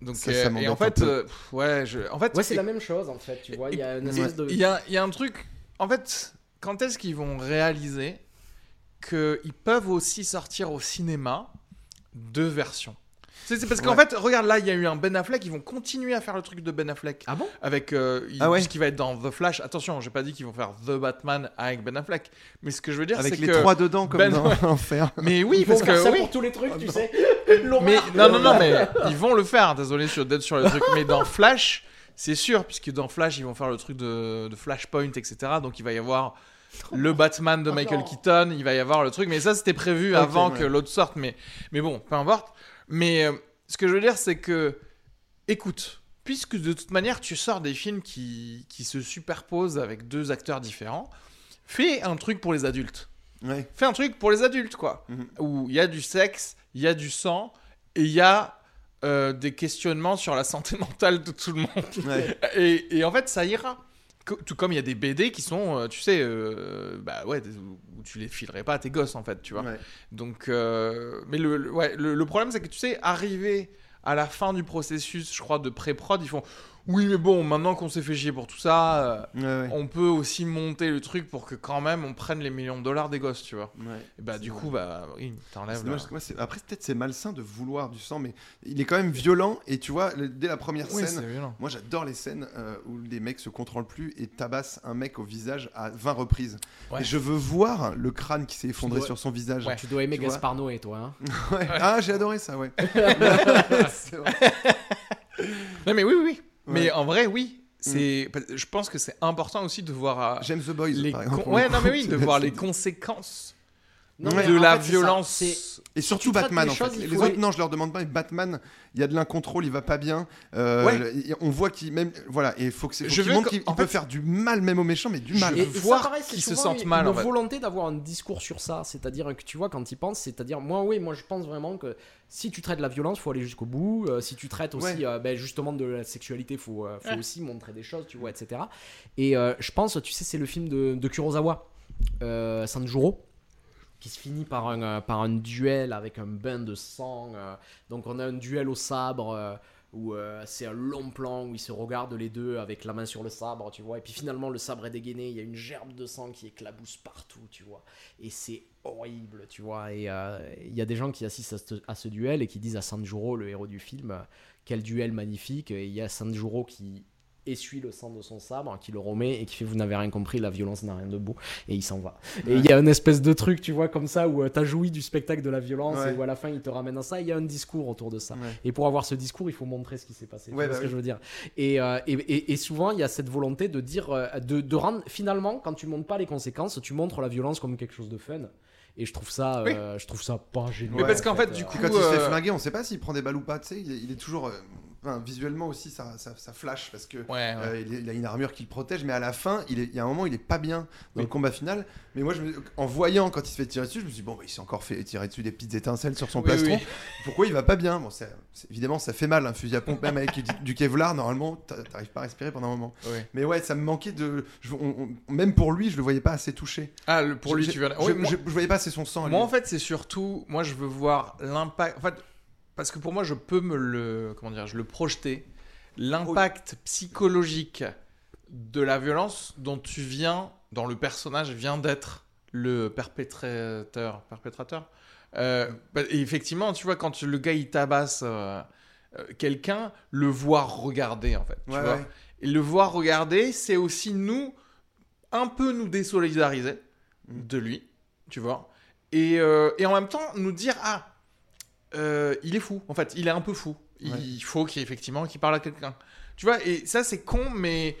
Donc, Ça, euh, ça et en fait, euh, ouais, je, en fait, Ouais, c'est la même chose en fait, tu vois. Il y a une et- espèce de. Il y a, il y a un truc. En fait, quand est-ce qu'ils vont réaliser qu'ils peuvent aussi sortir au cinéma deux versions? C'est parce qu'en Ouais. fait, regarde là, il y a eu un Ben Affleck. Ils vont continuer à faire le truc de Ben Affleck Ah bon? Avec euh, il, Ah ouais. puisqu'il va être dans The Flash. Attention, j'ai pas dit qu'ils vont faire The Batman avec Ben Affleck, mais ce que je veux dire, Avec c'est les que trois dedans, comme Ben- dans l'enfer. mais oui, Ils vont parce faire que ça oui. pour tous les trucs, Oh tu non. sais. Mais non, non, non, mais ils vont le faire. Désolé sur d'être sur le truc, mais dans Flash, c'est sûr, puisque dans Flash, ils vont faire le truc de, de Flashpoint, etc. Donc il va y avoir le Batman de Michael. Keaton, il va y avoir le truc, mais ça c'était prévu avant ouais. que l'autre sorte. Mais, mais bon, peu importe. Mais euh, ce que je veux dire, c'est que, écoute, puisque de toute manière tu sors des films qui, qui se superposent avec deux acteurs différents, fais un truc pour les adultes. Ouais. Fais un truc pour les adultes, quoi. Mhm. Où il y a du sexe, il y a du sang, et il y a euh, des questionnements sur la santé mentale de tout le monde. Ouais. Et, et en fait, ça ira. Co- Tout comme il y a des BD qui sont, euh, tu sais, euh, bah ouais, où tu les filerais pas à tes gosses, en fait, tu vois. Ouais. Donc, euh, mais le, le- ouais, le, le problème, c'est que tu sais, arriver à la fin du processus, je crois, de pré-prod, ils font oui, mais bon, maintenant qu'on s'est fait chier pour tout ça, Ouais, ouais. on peut aussi monter le truc pour que quand même on prenne les millions de dollars des gosses, tu vois. Ouais. Et bah, du vrai. coup, bah oui, t'enlèves. Après, peut-être c'est malsain de vouloir du sang, mais il est quand même violent. Et tu vois, dès la première Oui, scène, moi j'adore les scènes euh, où les mecs se contrôlent plus et tabassent un mec au visage à 20 reprises. Ouais. Et je veux voir le crâne qui s'est effondré dois- sur son visage. Ouais. Tu dois aimer. Gaspar Noé, toi. Hein Ouais. Ah, j'ai adoré ça, ouais. C'est vrai. Non, mais oui, oui, oui. Ouais. Mais en vrai, oui. C'est, je pense que c'est important aussi de voir euh, J'aime The Boys, les par exemple. ouais le non mais oui de voir les conséquences Non, mais de la fait, violence Et surtout Batman les en choses, fait. Les autres, non, je leur demande pas. Mais Batman, il y a de l'incontrôle, il va pas bien. Euh, Ouais. le- On voit qu'il même, voilà, et faut que c'est. Je montre qu'il il peut fait- faire du mal même aux méchants, mais du mal. Je Et, voir qu'ils se sentent mal, en Une volonté d'avoir un discours sur ça, c'est-à-dire que tu vois quand ils pensent, c'est-à-dire moi oui, moi je pense vraiment que si tu traites la violence, faut aller jusqu'au bout. Euh, si tu traites aussi Ouais. euh, ben, justement de la sexualité, faut, euh, faut Ouais. aussi montrer des choses, tu vois, etc. Et euh, je pense, tu sais, c'est le film de, de Kurosawa, euh, Sanjuro qui se finit par un, euh, par un duel avec un bain de sang. euh, donc on a un duel au sabre euh, où c'est un long plan où ils se regardent les deux avec la main sur le sabre, tu vois. Et puis finalement le sabre est dégainé, il y a une gerbe de sang qui éclabousse partout, tu vois. Et c'est horrible, tu vois. Et il y a des gens qui assistent à ce, à ce duel et qui disent à Sanjuro, le héros du film, quel duel magnifique. Et il y a Sanjuro qui essuie le sang de son sabre, qui le remet et qui fait vous n'avez rien compris, la violence n'a rien de beau et il s'en va. Et il y a une espèce de truc, tu vois, comme ça où euh, t'as joui du spectacle de la violence Ouais. et où à la fin il te ramène à ça. Il y a un discours autour de ça. Ouais. Et pour avoir ce discours, il faut montrer ce qui s'est passé. Vois bah ce que oui. je veux dire et, euh, et, et- et souvent, il y a cette volonté de dire, euh, de, de rendre finalement, quand tu montres pas les conséquences, tu montres la violence comme quelque chose de fun. Et je trouve ça, euh, je trouve ça pas génial. mais parce qu'en en fait, du coup, quand il se fait flinguer, on sait pas s'il prend des balles ou pas. Tu sais, il est toujours. Enfin, visuellement aussi, ça, ça, ça flash parce que. ouais, ouais. euh, il, a une armure qui le protège, mais à la fin, il, est- il y a un moment, il est pas bien dans Oui. le combat final. Mais moi, je me- en voyant quand il se fait tirer dessus, je me suis dit, bon, bah, il s'est encore fait tirer dessus des petites étincelles sur son Oui, plastron. oui. Pourquoi il va pas bien? Bon, Évidemment, ça fait mal, un fusil à pompe, même avec du, du Kevlar, normalement, t'a- t'arrives pas à respirer pendant un moment. Mais ouais, ça me manquait de. je- on- on- même pour lui, je le voyais pas assez touché. ah le- pour lui Je- tu viens je, moi- je- voyais pas assez son sang. Moi, lui. en fait, c'est surtout, moi, je veux voir l'impact. En fait, parce que pour moi, je peux me le, comment dire, je le projeter, l'impact psychologique de la violence dont tu viens, dont le personnage vient d'être le perpétrateur, perpétrateur. Euh, bah, et effectivement, tu vois, quand le gars il tabasse euh, euh, quelqu'un, le voir regarder, en fait. tu Ouais, vois. ouais. Et le voir regarder, c'est aussi nous, un peu nous désolidariser Mm. de lui, tu vois. Et, et en même temps, nous dire, ah, euh, il est fou, en fait, il est un peu fou. Il Ouais. faut qu'effectivement qu'il parle à quelqu'un. Tu vois, et ça, c'est con, mais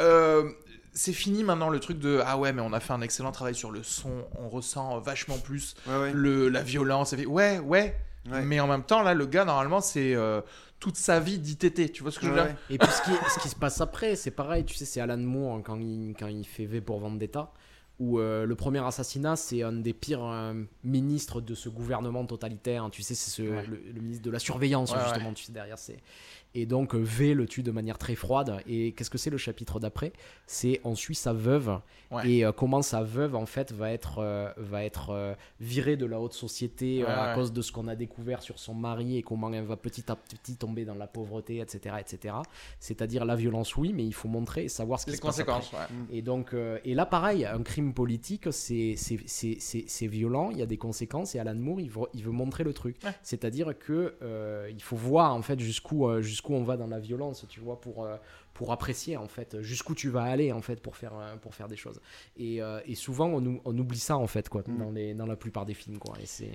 euh, c'est fini maintenant le truc de, ah ouais, mais on a fait un excellent travail sur le son, on ressent vachement plus Ouais, ouais. le, la violence. Ouais, ouais, Ouais. mais en même temps, là, le gars, normalement, c'est euh, toute sa vie d'ITT, tu vois ce que je veux dire. Et puis ce qui, ce qui se passe après, c'est pareil, tu sais, c'est Alan Moore hein, quand il, quand il fait V pour Vendetta, où euh, le premier assassinat, c'est un des pires euh, ministres de ce gouvernement totalitaire. hein, tu sais, c'est ce- Ouais. le, le ministre de la surveillance, Ouais, justement, tu sais, derrière. C'est... Et donc euh, V le tue de manière très froide. Et qu'est-ce que c'est le chapitre d'après? C'est on suit sa veuve Ouais. et euh, comment sa veuve en fait va être euh, va être euh, virée de la haute société Ouais, à ouais. cause de ce qu'on a découvert sur son mari et comment elle va petit à petit tomber dans la pauvreté, etc., etc. C'est-à-dire la violence, oui, mais il faut montrer et savoir ce qui Les se passe après. conséquences, ouais. Et donc, et là, pareil, un crime politique, c'est c'est- c'est- c'est- c'est violent, il y a des conséquences, et Alan Moore, il veut, il veut montrer le truc. C'est-à-dire que il faut voir, en fait, jusqu'où euh, jusqu'où on va dans la violence, tu vois, pour, euh, pour apprécier, en fait, jusqu'où tu vas aller, en fait, pour faire, euh, pour faire des choses. Et, euh, et souvent, on, ou- on oublie ça, en fait, quoi, Mm. dans, les, dans la plupart des films, quoi. Et c'est...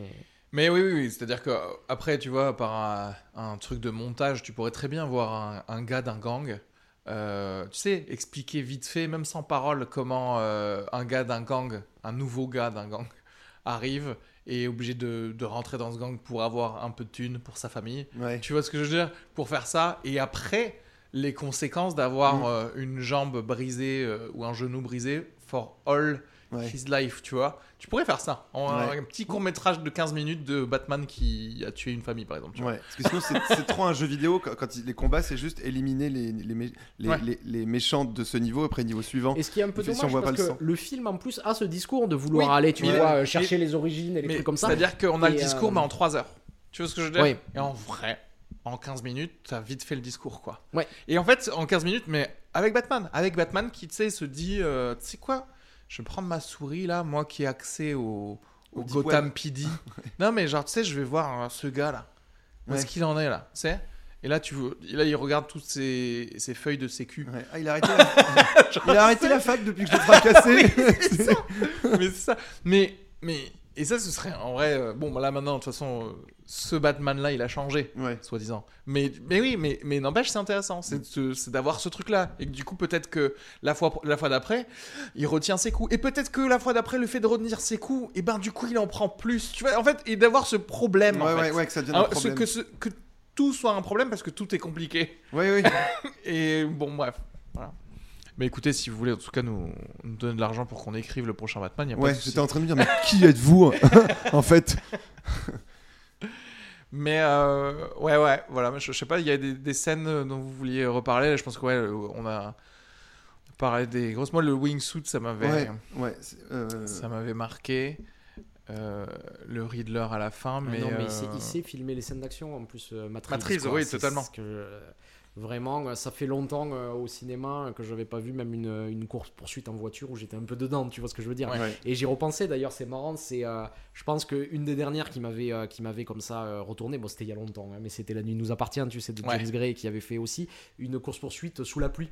Mais oui, oui, oui. c'est-à-dire que euh, après, tu vois, par un, un truc de montage, tu pourrais très bien voir un, un gars d'un gang, euh, tu sais, expliquer vite fait, même sans parole, comment euh, un gars d'un gang, un nouveau gars d'un gang, arrive et obligé de, de rentrer dans ce gang pour avoir un peu de thunes pour sa famille. Ouais. Tu vois ce que je veux dire? Pour faire ça, et après, les conséquences d'avoir Mm. euh, une jambe brisée euh, ou un genou brisé for all Ouais. his life, tu vois. Tu pourrais faire ça. En, Ouais. Un petit court métrage de 15 minutes de Batman qui a tué une famille, par exemple. tu vois. Ouais, parce que sinon c'est- trop un jeu vidéo quand, quand il- les combats c'est juste éliminer les, les, mé- les, Ouais. les- les méchants de ce niveau après niveau suivant. Et ce qui est un peu si dommage, on voit parce pas que le film, en plus, a ce discours de vouloir Oui, aller, tu mais- vois, mais- euh, chercher les origines et les Mais trucs comme ça. C'est-à-dire qu'on a le discours, euh, mais en 3 heures. Tu vois ce que je veux dire Oui. Et en vrai, en 15 minutes, t'as vite fait le discours, quoi. Ouais. Et en fait, en 15 minutes, mais avec Batman, avec Batman qui, tu sais, se dit, euh, tu sais quoi, je vais prendre ma souris là, moi qui ai accès au, au, Au deep Gotham. PD. non, mais genre, tu sais, je vais voir euh, ce gars là. Où est-ce Ouais. qu'il en est là, tu sais? Et là, tu veux, et là, il regarde toutes ces, ces feuilles de sécu. Ouais. Ah, il a arrêté la... il a arrêté la fac depuis que je l'ai fracassé. c'est ça. mais c'est ça. Mais, mais, et ça, ce serait en vrai. euh, bon, bah là maintenant, de toute façon, euh, ce Batman-là, il a changé, ouais. soi-disant. Mais, mais oui, mais, mais n'empêche, c'est intéressant. C'est d'avoir ce truc-là. Et que du coup, peut-être que la fois, la fois d'après, il retient ses coups. Et peut-être que la fois d'après, le fait de retenir ses coups, et ben du coup, il en prend plus. Tu vois, en fait, et d'avoir ce problème. en Ouais, fait. ouais, ouais, que ça devienne Alors, un ce- problème. que, ce- que tout soit un problème parce que tout est compliqué. Oui, oui. Et bon, bref. Voilà. Mais écoutez, si vous voulez en tout cas nous, nous donner de l'argent pour qu'on écrive le prochain Batman, il y a pas Ouais, de souci. j'étais en train de me dire, mais qui êtes-vous en fait Mais euh, ouais, ouais, voilà. Je, je sais pas, il y a des, des scènes euh, dont vous vouliez reparler. Je pense que ouais, on a parlé des grosses. Moi, le wingsuit, ça m'avait, Ouais, ouais. c'est, euh, ça m'avait marqué. Euh, le Riddler à la fin, mais, Mais non, mais il, sait, euh, il sait filmer les scènes d'action en plus. euh, quoi. oui, C'est totalement. ce que, vraiment, euh, ça fait longtemps euh, au cinéma que j'avais pas vu même une, une course poursuite en voiture où j'étais un peu dedans. Tu vois ce que je veux dire ouais. Et j'y repensais d'ailleurs, c'est marrant. C'est, euh, je pense qu'une des dernières qui m'avait, euh, qui m'avait comme ça euh, retourné, bon, c'était il y a longtemps, hein, mais c'était La Nuit nous appartient, tu sais, de Ouais. James Gray qui avait fait aussi une course poursuite sous la pluie.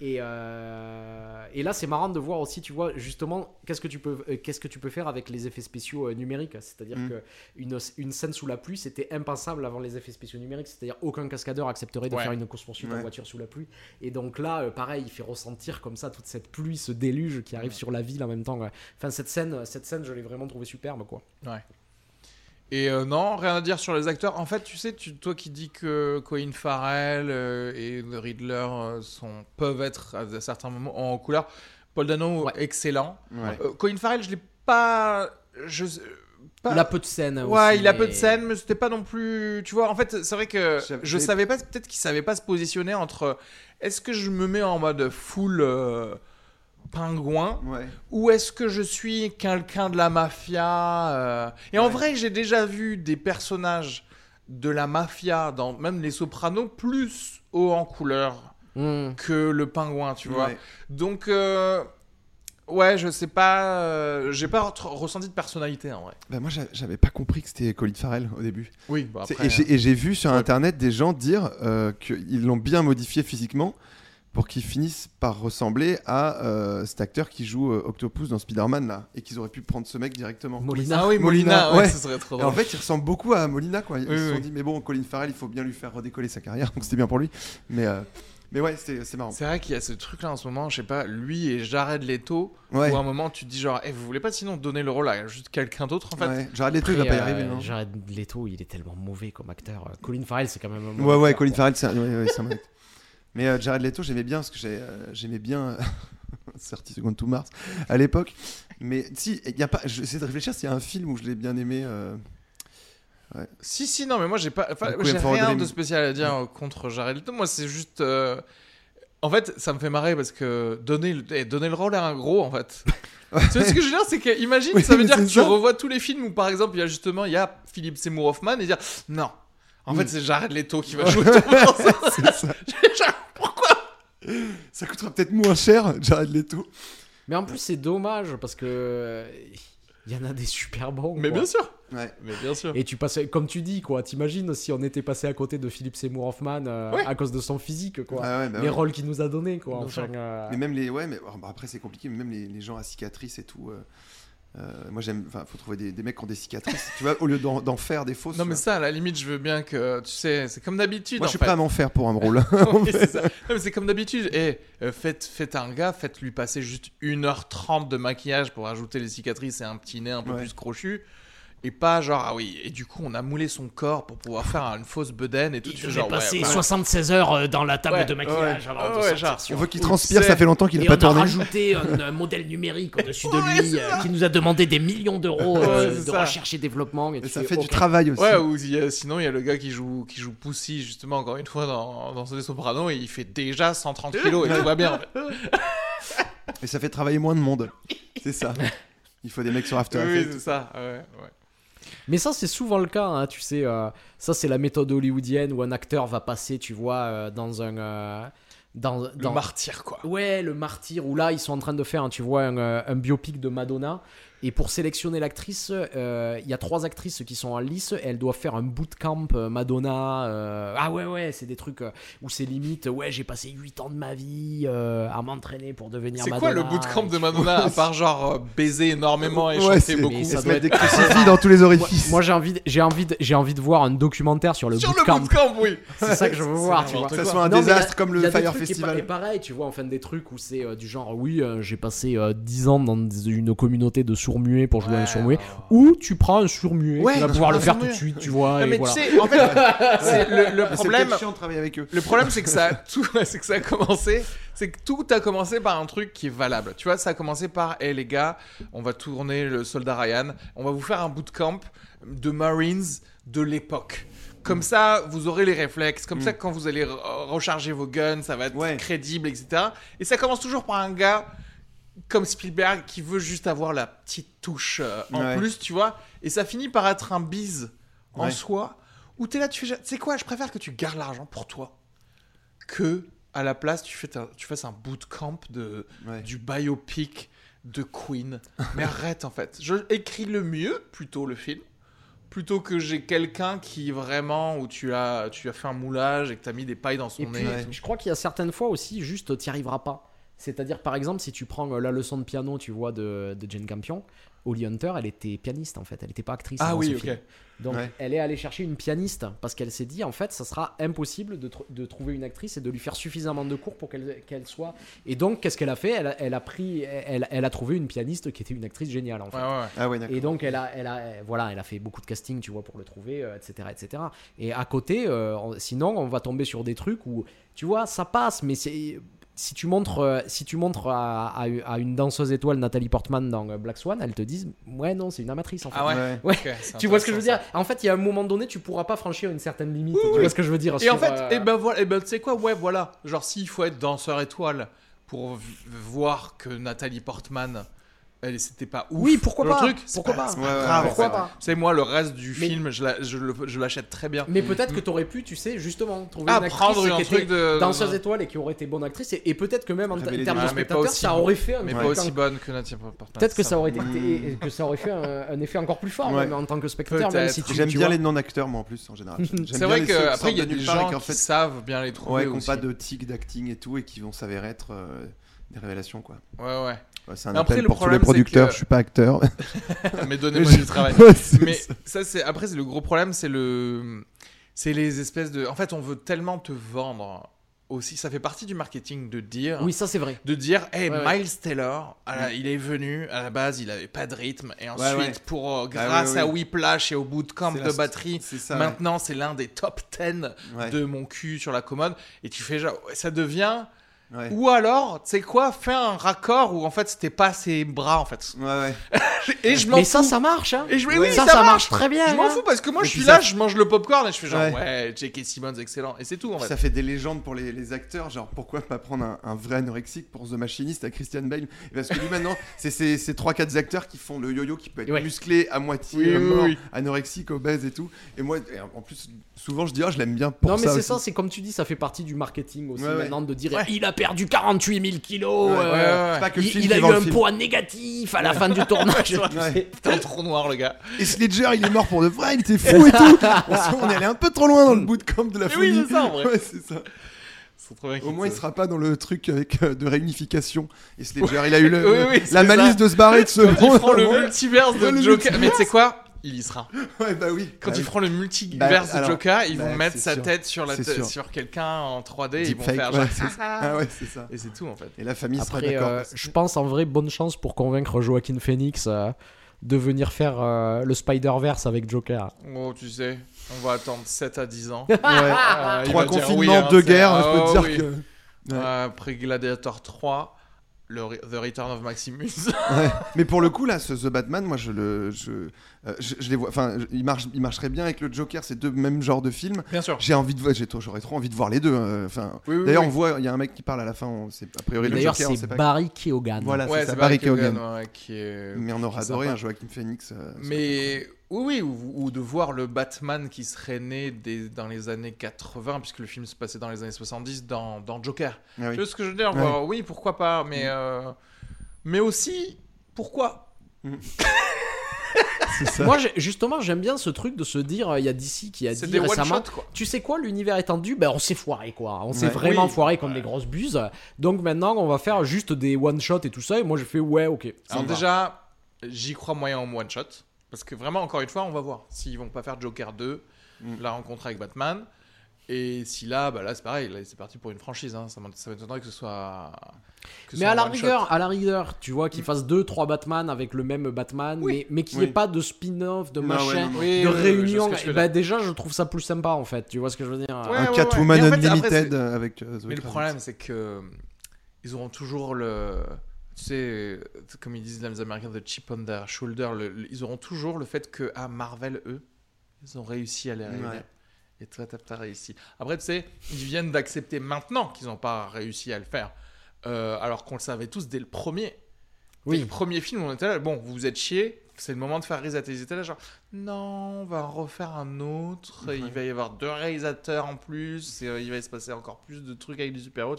Et, euh, et là, c'est marrant de voir aussi, tu vois, justement, qu'est-ce que tu peux, euh, qu'est-ce que tu peux faire avec les effets spéciaux euh, numériques. C'est-à-dire Mm. que une, une scène sous la pluie, c'était impensable avant les effets spéciaux numériques. C'est-à-dire aucun cascadeur accepterait de Ouais. faire une course poursuite en Ouais. voiture sous la pluie. Et donc là, pareil, il fait ressentir comme ça toute cette pluie, ce déluge qui arrive sur la ville en même temps. ouais. Enfin, cette scène, cette scène, je l'ai vraiment trouvé superbe, quoi. Et euh, non, rien à dire sur les acteurs. En fait, tu sais, tu, toi qui dis que Colin Farrell euh, et The Riddler euh, sont, peuvent être à certains moments en couleur. Paul Dano, Ouais. excellent. Ouais. Euh, Colin Farrell, je l'ai pas. Je, pas- Il a peu de scènes. Ouais, aussi, il a mais- peu de scènes, mais c'était pas non plus. Tu vois, en fait, c'est vrai que je savais pas, peut-être qu'il savait pas se positionner entre. Est-ce que je me mets en mode full euh, pingouin Ouais. ou est-ce que je suis quelqu'un de la mafia euh, Et en vrai, j'ai déjà vu des personnages de la mafia dans même les Sopranos plus haut en couleur Hmm. que le pingouin, tu vois. Ouais. Donc. euh, Ouais, je sais pas, euh, j'ai pas re- ressenti de personnalité en vrai. Bah, moi, j'a- j'avais pas compris que c'était Colin Farrell au début. Oui, bah C'est- après. et j'ai- et j'ai vu sur ouais. internet des gens dire euh, qu'ils l'ont bien modifié physiquement pour qu'il finisse par ressembler à euh, cet acteur qui joue euh, Octopus dans Spider-Man là et qu'ils auraient pu prendre ce mec directement. Molina. Ah oui, Molina, Molina, ouais, ouais. ce serait trop Et en drôle. fait, il ressemble beaucoup à Molina quoi. Ils Oui, se sont oui. dit mais bon, Colin Farrell, il faut bien lui faire redécoller sa carrière, donc c'était bien pour lui. Mais euh, mais ouais, c'est c'est marrant. C'est vrai qu'il y a ce truc là en ce moment, je sais pas, lui et Jared Leto, Ouais. où à un moment tu te dis genre, Eh, vous voulez pas sinon donner le rôle à juste quelqu'un d'autre en fait? Ouais. Jared Leto, il va pas y arriver. euh, non? Jared Leto, il est tellement mauvais comme acteur. Colin Farrell, c'est quand même un Ouais, ouais, acteur, Colin quoi. Farrell, c'est un, ouais, ouais, c'est un mec. Mais euh, Jared Leto, j'aimais bien parce que euh, j'aimais bien 30 secondes to Mars à l'époque. Mais si, il y a pas, j'essaie de réfléchir s'il y a un film où je l'ai bien aimé. euh, Si, si, non, mais moi j'ai pas. j'ai rien de spécial à dire euh, contre Jared Leto. Moi c'est juste. euh, En fait, ça me fait marrer parce que donner le, eh, donner le rôle à un gros en fait. tu vois ce que je veux dire? C'est que, imagine, Oui, ça veut dire que c'est tu ça. revois tous les films où par exemple il y a justement, il y a Philippe Seymour Hoffman et dire non. En Mm. fait, c'est Jared Leto qui va jouer c'est ça. Pourquoi Ça coûtera peut-être moins cher, Jared Leto. Mais en plus, c'est dommage parce que. euh, Il y en a des super bons. Mais quoi. bien sûr. Ouais. Mais bien sûr. Et tu passais, comme tu dis, quoi. T'imagines si on était passé à côté de Philippe Seymour Hoffman euh, Ouais. à cause de son physique, quoi. Ah ouais, bah les ouais. rôles qu'il nous a donnés, quoi. Enfin, euh, Mais même les, ouais, mais bon, après c'est compliqué. Mais même les, les gens à cicatrices et tout. euh, euh, moi j'aime, enfin, faut trouver des, des mecs qui ont des cicatrices. tu vois, au lieu d'en, faire des fausses. Non, mais ça, à la limite, je veux bien que. Tu sais, c'est comme d'habitude. moi en je suis fait. prêt à m'en faire pour un rôle. Oui, c'est ça. Non, mais c'est comme d'habitude. Et faites, faites un gars, faites-lui passer juste 1h30 de maquillage pour ajouter les cicatrices et un petit nez un peu Ouais. plus crochu. Et pas genre, ah oui, et du coup, on a moulé son corps pour pouvoir faire une fausse bedaine et tout. Il genre, ouais, passer ouais. 76 heures euh, dans la table Ouais, de maquillage ouais. avant de genre, On veut qu'il transpire, ça fait longtemps qu'il n'a pas on a tourné. rajouté un, un modèle numérique au-dessus de lui euh, qui nous a demandé des millions d'euros euh, de ça. recherche et développement. Et Et ça fais, fait du ok. travail aussi. Ouais, ou il a- sinon, il y a le gars qui joue, qui joue Pussy, justement, encore une fois, dans, dans The Sopranos, et il fait déjà 130 kilos, et tout va bien. Et ça fait travailler moins de monde. C'est ça. Il faut des mecs sur After Oui, Effects. c'est ça. Ouais, ouais. Mais ça, c'est souvent le cas, hein, tu sais. euh, ça, c'est la méthode hollywoodienne où un acteur va passer, tu vois, euh, dans un. euh, dans, Le dans- martyr, quoi. Ouais, le martyr, où là, ils sont en train de faire, hein, tu vois, un, un biopic de Madonna. Et pour sélectionner l'actrice, euh, il y a trois actrices qui sont en lice. Et elles doivent faire un bootcamp euh, Madonna. euh, ah ouais, ouais, c'est des trucs où c'est limite. Ouais, j'ai passé 8 ans de ma vie euh, à m'entraîner pour devenir C'est Madonna. quoi le bootcamp Et de Madonna à part genre euh, baiser énormément et Ouais, chanter c'est- beaucoup? Mais Ça ça se doit met des crucifix dans tous les orifices. moi, j'ai envie, j'ai envie, j'ai envie de voir un documentaire sur le Sur le bootcamp. bootcamp, oui. C'est ça que je veux voir, tu vois. que ça soit un Non, désastre a- comme le Fire Festival. Et pareil, tu vois, enfin des trucs où c'est euh, du genre, oui, euh, j'ai passé euh, 10 ans dans une communauté de sourds-muets pour jouer à un sourd-muet. Ou tu prends un sourd-muet Ouais, qui va tu pouvoir prends le faire tout de suite, tu vois. Non, et mais voilà. tu sais, en fait, c'est le, C'est problème. peut-être chiant de travailler avec eux. Le problème, c'est que ça, a tout, c'est que ça a commencé, c'est que tout a commencé par un truc qui est valable. Tu vois, ça a commencé par, hé les gars, on va tourner le soldat Ryan, on va vous faire un bootcamp de Marines de l'époque. Comme ça, vous aurez les réflexes. Comme ça, quand vous allez re- recharger vos guns, ça va être Ouais. crédible, etc. Et ça commence toujours par un gars comme Spielberg qui veut juste avoir la petite touche euh, en Ouais. plus, tu vois. Et ça finit par être un bise en Ouais. soi où t'es là, tu fais, tu sais quoi, je préfère que tu gardes l'argent pour toi que à la place tu, fais ta- tu fasses un bootcamp de, Ouais. du biopic de Queen. Mais arrête en fait. Je écris le mieux plutôt le film plutôt que j'ai quelqu'un qui vraiment où tu as tu as fait un moulage et que tu as mis des pailles dans son Et nez. puis, et tout. je crois qu'il y a certaines fois aussi, juste, tu n'y arriveras pas. C'est-à-dire, par exemple, si tu prends euh, la leçon de piano, tu vois, de, de Jane Campion, Holly Hunter, elle était pianiste en fait, elle n'était pas actrice. Ah oui, ok. film. Donc, Ouais. elle est allée chercher une pianiste parce qu'elle s'est dit, en fait, ça sera impossible de, tr- de trouver une actrice et de lui faire suffisamment de cours pour qu'elle qu'elle soit. Et donc, qu'est-ce qu'elle a fait? Elle a, elle a pris, elle, elle a trouvé une pianiste qui était une actrice géniale en fait. Ouais, ouais, ouais. Ah ouais, d'accord. Et donc elle a, elle a, voilà, elle a fait beaucoup de casting, tu vois, pour le trouver, euh, etc., etc. Et à côté, euh, on- sinon, on va tomber sur des trucs où, tu vois, ça passe, mais c'est si tu montres, euh, si tu montres à, à- à une danseuse étoile Nathalie Portman dans euh, Black Swan, elle te dit, ouais, non, c'est une amatrice en fait. Ah ouais. Ouais. Tu vois ce que je veux dire? En fait, il y a un moment donné, tu pourras pas franchir une certaine limite. Oui, tu oui. vois ce que je veux dire. Et en fait, euh, et ben voilà, et ben tu sais quoi, ouais, voilà. Genre s'il faut être danseur étoile pour voir que Nathalie Portman elle c'était pas ouf. Oui, pourquoi le pas truc, Pourquoi pas, pas c'est Ouais, ouais, ouais, pourquoi pas moi, le reste du Mais- film, je l'achète très bien. Mais peut-être que t'aurais pu, tu sais, justement, trouver Ah, une actrice prendre un qui truc de. danseuse étoile et qui aurait été bonne actrice et, et peut-être que même en, termes de spectateur ça aurait fait un Mais pas aussi bonne que Nathalie Portman. peut-être que ça aurait été et que ça aurait fait un, un effet encore plus fort Ouais. même en tant que spectateur même si tu J'aime tu bien vois. les non-acteurs, moi en plus, en général. C'est vrai qui qu'après, il y a des et gens qui fait, savent bien les trouver. ouais, qui n'ont pas de tic d'acting et tout et qui vont s'avérer être euh, des révélations, quoi. Ouais, ouais. Ouais, c'est un après, appel le pour tous les producteurs. que- Je suis pas acteur. Mais donnez-moi Je- du travail. Mais ça. ça, c'est après, c'est le gros problème, c'est le, c'est les espèces de. En fait, on veut tellement te vendre aussi. Ça fait partie du marketing de dire. oui ça c'est vrai De dire, hey, Ouais, ouais. Miles Taylor, la- il est venu, à la base, il avait pas de rythme, et ensuite, ouais. pour, euh, Ah, grâce ouais, à. Whiplash et au bootcamp de la- batterie, C'est ça. maintenant, c'est l'un des top 10 ouais. de mon cul sur la commode, et tu fais genre, ça devient. Ouais. Ou alors, tu sais quoi, fais un raccord où en fait, c'était pas ses bras, en fait. Ouais, ouais. Et je m'en mais ça fous. ça marche hein. Et je, oui, Ouais. oui, ça, ça, ça marche marche. très bien Je m'en hein. fous parce que moi Et je suis là, ça- je mange le popcorn et je fais genre Ouais. ouais, J.K. Simmons excellent et c'est tout en fait. Ça fait des légendes pour les, les acteurs, genre pourquoi pas prendre un, un vrai anorexique pour The Machinist à Christian Bale? Parce que lui maintenant, c'est ces ces 3-4 acteurs qui font le yo-yo qui peut être Ouais. musclé à moitié, Oui, oui, mort, oui. anorexique, obèse et tout. Et moi, et en plus, souvent je dis, ah, je l'aime bien pour non mais c'est ça, c'est comme tu dis, ça fait partie du marketing aussi maintenant de dire il a perdu 48 000 kilos, Ouais, euh, ouais, ouais. C'est pas que le il, il a eu un film. poids négatif à la fin du tournage. T'es un trou noir le gars. Et Sledger, il est mort pour de vrai, il était fou et tout. on, est allé un peu trop loin dans le bootcamp de la Mais oui, folie. c'est ça, en vrai. Ouais, c'est ça. C'est trop bien Au moins, il sera pas dans le truc avec euh, de réunification. Et Sledger, il a eu le, Oui, oui, la malice ça. de se barrer de ce monde. feront le multiverse de le Joker, multiverse. mais tu sais quoi Il y sera. Ouais, bah oui. Quand Bah ils oui. feront le multiverse Bah, de alors, Joker, ils vont bah, mettre c'est sa sûr. tête sur la sur quelqu'un en 3D, ils vont Deepfake, faire ouais, genre. Ah ouais, c'est ça. et c'est tout en fait. Et la famille sera Après, d'accord. euh, je pense en vrai bonne chance pour convaincre Joaquin Phoenix euh, de venir faire euh, le Spider-Verse avec Joker. Oh, tu sais, on va attendre 7 à 10 ans. Ouais. Ah, Trois va dire confinements, oui, hein, deux guerres, je Ah, peux te dire oui. que. Après Gladiator 3, le Re- The Return of Maximus. Ouais. Mais pour le coup, là, ce The Batman, moi, je le, je, euh, je, je les vois. Enfin, il marche, il marcherait bien avec le Joker. C'est deux mêmes genres de films. Bien sûr. J'ai envie de, voir- j'aurais trop envie de voir les deux. euh, Enfin, Oui, oui, d'ailleurs, oui. on voit, il y a un mec qui parle à la fin. On sait a priori le D'ailleurs, Joker. on c'est pas. Barry Keoghan. Voilà, Ouais, c'est c'est Barry Keoghan. Keoghan, ouais, qui est. Mais on est adoré un Joaquin Phoenix. euh, Mais oui, oui, ou, de voir le Batman qui serait né dans les années 80, puisque le film se passait dans les années 70, dans, dans Joker. Ah tu vois ce que je veux dire? Oui, pourquoi pas, mais, mm. euh, mais aussi, pourquoi? Moi, justement, j'aime bien ce truc de se dire, euh, il y a DC qui a dit des récemment, tu sais quoi, l'univers étendu, ben on s'est foiré quoi, on s'est vraiment foiré comme des grosses buses. Donc maintenant, on va faire juste des one shot et tout ça. Et moi, je fais ouais, ok. Alors déjà, j'y crois moyen en one shot. Parce que vraiment, encore une fois, on va voir s'ils vont pas faire Joker 2, mm. la rencontre avec Batman. Et si là, bah là c'est pareil, là c'est parti pour une franchise. Hein. Ça m'étonnerait que ce soit. mais à la rigueur, à la rigueur, tu vois, qu'ils mm. fassent deux, trois Batman avec le même Batman, mais, mais qu'il n'y ait pas de spin-off, de machin, de réunion. bah déjà, je trouve ça plus sympa en fait. Tu vois ce que je veux dire Un Catwoman Unlimited avec. Euh, mais le problème, c'est que ils auront toujours le tu sais, comme ils disent les Américains, the chip on their shoulder, ils auront toujours le fait que, à Marvel, eux, ils ont réussi à les arriver. Et toi, t'as pas réussi. Après, tu sais, ils viennent d'accepter maintenant qu'ils n'ont pas réussi à le faire. Euh, alors qu'on le savait tous dès le premier. Oui. le premier film, on était là, bon, vous vous êtes chiés, c'est le moment de faire réalisateur. Ils étaient là, genre, non, on va en refaire un autre. Il va y avoir deux réalisateurs en plus. Et, euh, il va se passer encore plus de trucs avec des super-héros.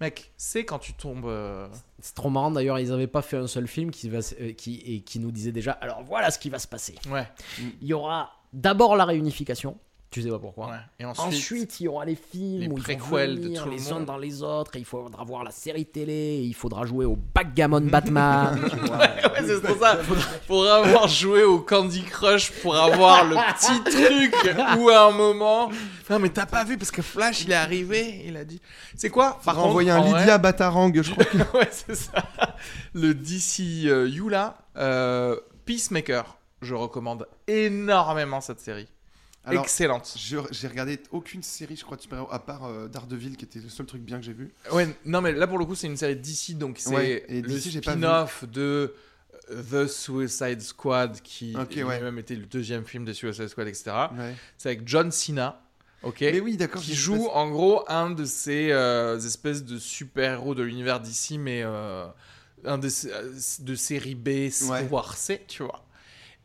Mec, c'est quand tu tombes. Euh, c'est trop marrant d'ailleurs, ils n'avaient pas fait un seul film qui, va, qui, et qui nous disait déjà alors voilà ce qui va se passer. Ouais. Il y aura d'abord la réunification. Tu sais pas pourquoi. Et ensuite, il y aura les films où ils vont venir les uns dans les autres. Et il faudra voir la série télé. il faudra jouer au backgammon Batman. ouais, c'est pour ça. Il faudra avoir joué au Candy Crush pour avoir le petit truc où à un moment. Non, mais t'as pas vu parce que Flash il est arrivé. Il a dit. C'est quoi? Par contre, envoyer un Lydia Batarang, je crois. ouais, c'est ça. Le DC euh, Yula euh, Peacemaker. Je recommande énormément cette série. Excellente. J'ai regardé aucune série, je crois, de super à part euh, Daredevil, qui était le seul truc bien que j'ai vu. Ouais, non, mais là pour le coup, c'est une série d'ici, donc c'est le spin-off de euh, The Suicide Squad, qui a même été le deuxième film de Suicide Squad, etc. C'est avec John Cena. Ok. Mais oui, d'accord. Qui joue en gros un de ces euh, espèces de super-héros de l'univers d'ici, mais un de, de série B, voire C, tu vois.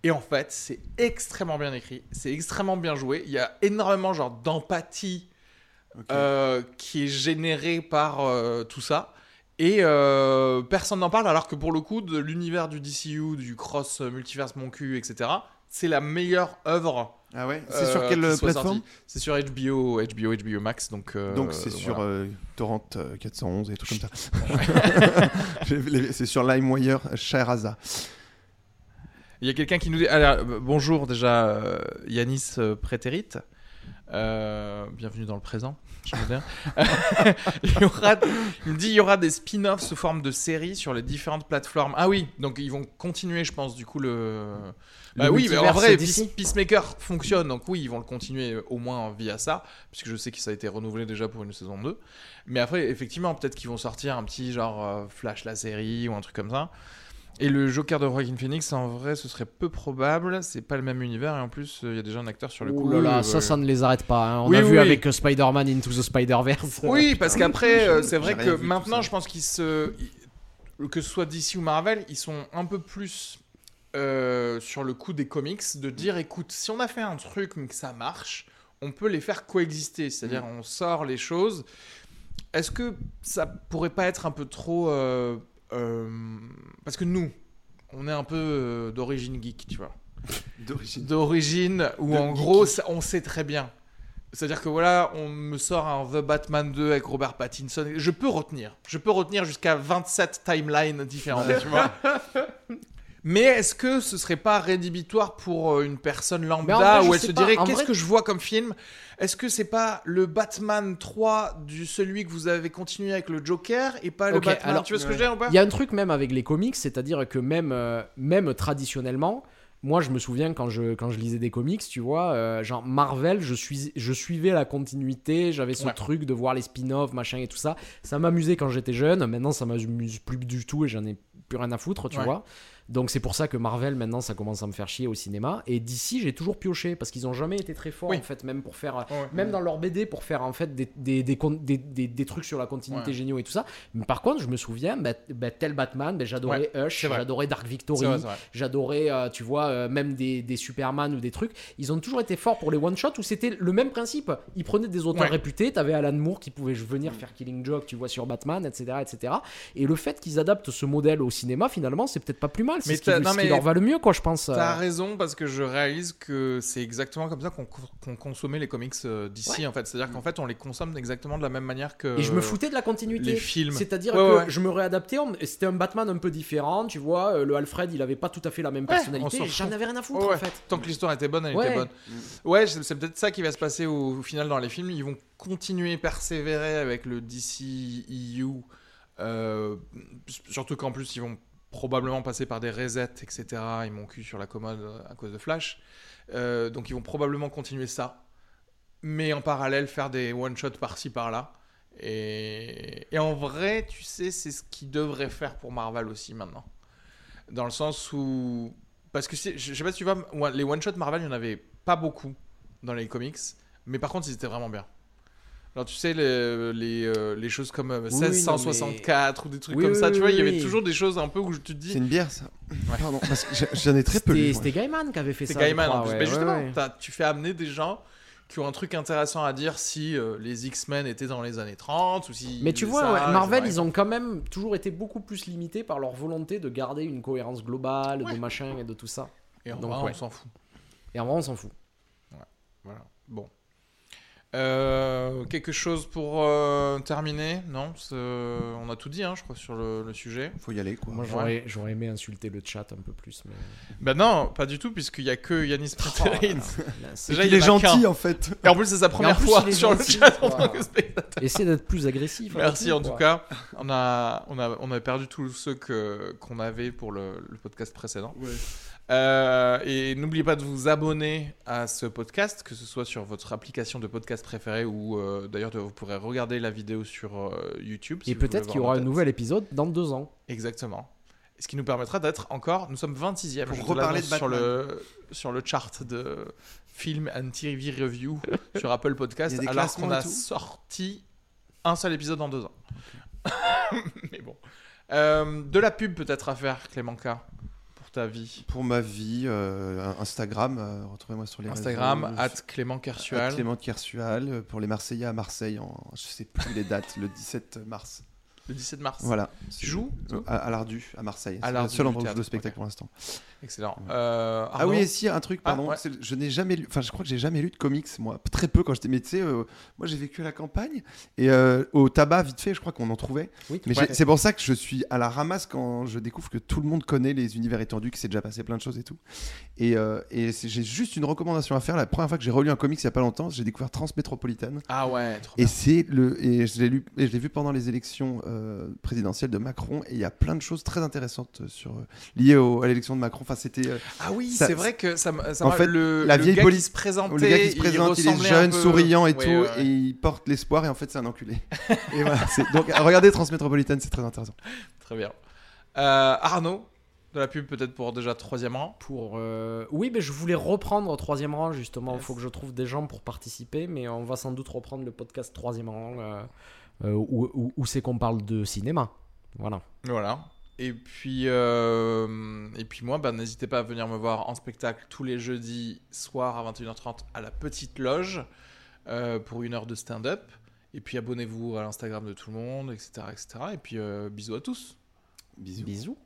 Et en fait, c'est extrêmement bien écrit, c'est extrêmement bien joué. Il y a énormément genre d'empathie euh, qui est générée par euh, tout ça. Et euh, personne n'en parle, alors que pour le coup, de l'univers du DCU, du cross multiverse mon cul, etc., c'est la meilleure œuvre. Ah ouais? C'est sur quelle plateforme? C'est sur HBO, HBO, HBO Max. Donc donc c'est sur Torrent 411 et tout comme ça. c'est sur LimeWire, Shahrazad. Il y a quelqu'un qui nous dit alors, euh, bonjour déjà euh, Yanis euh, Prétérite. bienvenue dans le présent. Je veux dire. il, y aura, il me dit il y aura des spin-offs sous forme de séries sur les différentes plateformes. Ah oui, donc ils vont continuer, je pense, du coup le. Bah oui, mais en vrai, Peacemaker fonctionne, donc oui, ils vont le continuer au moins via ça, puisque je sais que ça a été renouvelé déjà pour une saison 2. Mais après, effectivement, peut-être qu'ils vont sortir un petit genre Flash la série ou un truc comme ça. Et le Joker de Joaquin Phoenix, en vrai, ce serait peu probable. C'est pas le même univers et en plus, il y a déjà un acteur sur le coup. Ouh là ça, ça ne les arrête pas. Hein. On a vu avec Spider-Man Into the Spider-Verse. Oui, parce qu'après, euh, c'est vrai que maintenant, je pense qu'ils se. Que ce soit DC ou Marvel, ils sont un peu plus euh, sur le coup des comics de dire écoute, si on a fait un truc mais que ça marche, on peut les faire coexister. C'est-à-dire, mm. on sort les choses. Est-ce que ça pourrait pas être un peu trop. Euh, euh, parce que nous, on est un peu euh, d'origine geek, tu vois. D'origine. D'origine, où en gros, on sait très bien. C'est-à-dire que voilà, on me sort un The Batman 2 avec Robert Pattinson. Je peux retenir. Je peux retenir jusqu'à 27 timelines différentes, tu vois. Mais est-ce que ce serait pas rédhibitoire pour euh, une personne lambda où elle se dirait qu'est-ce que je vois comme film? Est-ce que c'est pas le Batman 3 du celui que vous avez continué avec le Joker et pas le Batman? alors, Tu vois ce que je veux dire ou pas? Il y a un truc même avec les comics, c'est-à-dire que même euh, même traditionnellement, moi je me souviens quand je quand je lisais des comics, tu vois, euh, genre Marvel, je suis je suivais la continuité, j'avais ce truc de voir les spin-offs, machin et tout ça. Ça m'amusait quand j'étais jeune, maintenant ça m'amuse plus du tout et j'en ai plus rien à foutre, tu vois. Donc c'est pour ça que Marvel maintenant ça commence à me faire chier au cinéma. Et d'ici j'ai toujours pioché parce qu'ils ont jamais été très forts en fait, même pour faire, même dans leur BD pour faire en fait des, des, des, des, trucs sur la continuité géniaux et tout ça. Mais par contre je me souviens, bah, bah, tel Batman, bah, j'adorais Hush, j'adorais Dark Victory, j'adorais, euh, tu vois, euh, même des, Superman ou des trucs. Ils ont toujours été forts pour les one shots où c'était le même principe. Ils prenaient des auteurs réputés. T'avais Alan Moore qui pouvait venir mm. faire Killing Joke, tu vois, sur Batman, etc., etc. Et le fait qu'ils adaptent ce modèle au cinéma, finalement, c'est peut-être pas plus mal. C'est ce, qui, leur va le mieux, quoi, je pense. T'as raison, parce que je réalise que c'est exactement comme ça qu'on consommait les comics euh, d'ici, en fait. C'est-à-dire qu'en fait, on les consomme exactement de la même manière que. Et je me foutais de la continuité. Les films. C'est-à-dire que je me réadaptais, c'était un Batman un peu différent, tu vois. Euh, le Alfred, il avait pas tout à fait la même personnalité. J'en avais rien à foutre, en fait. Tant que l'histoire était bonne, elle était bonne. Ouais, c'est peut-être ça qui va se passer au, final dans les films. Ils vont continuer, persévérer avec le DC EU. Euh, surtout qu'en plus, ils vont probablement passer par des resets, etc. Ils m'ont cul sur la commode euh, à cause de Flash. Euh, donc ils vont probablement continuer ça. Mais en parallèle, faire des one-shots par-ci, par-là. Et... Et, en vrai, tu sais, c'est ce qu'ils devraient faire pour Marvel aussi maintenant. Dans le sens où. Parce que je sais pas si tu vois, les one-shots Marvel, il n'y en avait pas beaucoup dans les comics. Mais par contre, ils étaient vraiment bien. Alors, tu sais, les, les, euh, les choses comme 1664 euh, ou des trucs comme ça, tu vois, il y avait toujours des choses un peu où je te dis. C'est une bière, ça. Pardon, parce que j'en ai très peu. C'était Gaiman qui avait fait ça. C'est Gaiman en plus. mais justement, tu fais amener des gens qui ont un truc intéressant à dire si euh, les X-Men étaient dans les années 30 ou si. Mais tu vois, Marvel, ils ont quand même toujours été beaucoup plus limités par leur volonté de garder une cohérence globale, de machin et de tout ça. Et en vrai, on s'en fout. Et en vrai, on s'en fout. Voilà. Bon. Euh, quelque chose pour euh, terminer Non? On a tout dit, hein, je crois, sur le, le sujet. Faut y aller, quoi. Moi, j'aurais aimé insulter le chat un peu plus. Mais... Ben non, pas du tout, puisqu'il y a que Yanis oh, Déjà, il, est gentil, en fait. Et en plus, c'est sa première fois sur le chat en tant que spectateur. Essaye d'être plus agressif. Merci, en tout cas. On a, on, a, on a perdu tous ceux qu'on avait pour le, le podcast précédent. Ouais. Euh, et n'oubliez pas de vous abonner à ce podcast, que ce soit sur votre application de podcast préférée ou euh, d'ailleurs vous pourrez regarder la vidéo sur euh, YouTube. et peut-être qu'il y aura un nouvel épisode dans deux ans. Exactement. Ce qui nous permettra d'être encore, nous sommes 26e pour reparler de sur le sur le chart de film and TV review sur Apple Podcast, alors qu'on a sorti un seul épisode en deux ans. Mais bon, de la pub peut-être à faire, Clément K ta vie Pour ma vie, euh, Instagram, euh, retrouvez-moi sur les Instagram, réseaux. at Clément Kersual. Clément Kersual, euh, pour les Marseillais à Marseille, en, je sais plus les dates, le 17 mars. Le 17 mars. Voilà. Tu joues à, à l'Ardu, à Marseille. C'est le seul endroit où je joue spectacle pour l'instant. Excellent. Euh, ah oui, et si, un truc, ah, pardon. Je n'ai jamais lu, enfin, je crois que j'ai jamais lu de comics, moi. Très peu quand j'étais médecin. Euh, moi, j'ai vécu à la campagne. Et euh, au tabac, vite fait, je crois qu'on en trouvait. Oui, Mais c'est pour ça que je suis à la ramasse quand je découvre que tout le monde connaît les univers étendus, que c'est déjà passé plein de choses et tout. Et, et j'ai juste une recommandation à faire. La première fois que j'ai relu un comics il y a pas longtemps, j'ai découvert Transmétropolitane. Ah ouais, trop Et c'est le. Et je l'ai lu, et je l'ai vu pendant les élections présidentielles de Macron et il y a plein de choses très intéressantes euh, sur, euh, liées à l'élection de Macron. Enfin, c'était. Euh, ah oui, c'est vrai que ça, ça en fait, le, la vieille police présentait, le gars qui se présente, il, est jeune, souriant et tout, et il porte l'espoir et en fait c'est un enculé. et voilà, donc regardez Transmétropolitaine, c'est très intéressant. Très bien. Arnaud, de la pub peut-être pour déjà troisième rang pour oui mais je voulais reprendre au troisième rang justement il faut que je trouve des gens pour participer mais on va sans doute reprendre le podcast troisième rang où, où c'est qu'on parle de cinéma voilà. Voilà. Et puis, euh, et puis moi, bah, n'hésitez pas à venir me voir en spectacle tous les jeudis soirs à 21h30 à la Petite Loge euh, pour une heure de stand-up. Et puis abonnez-vous à l'Instagram de tout le monde, etc. etc. Et puis euh, bisous à tous. Bisous. Bisous.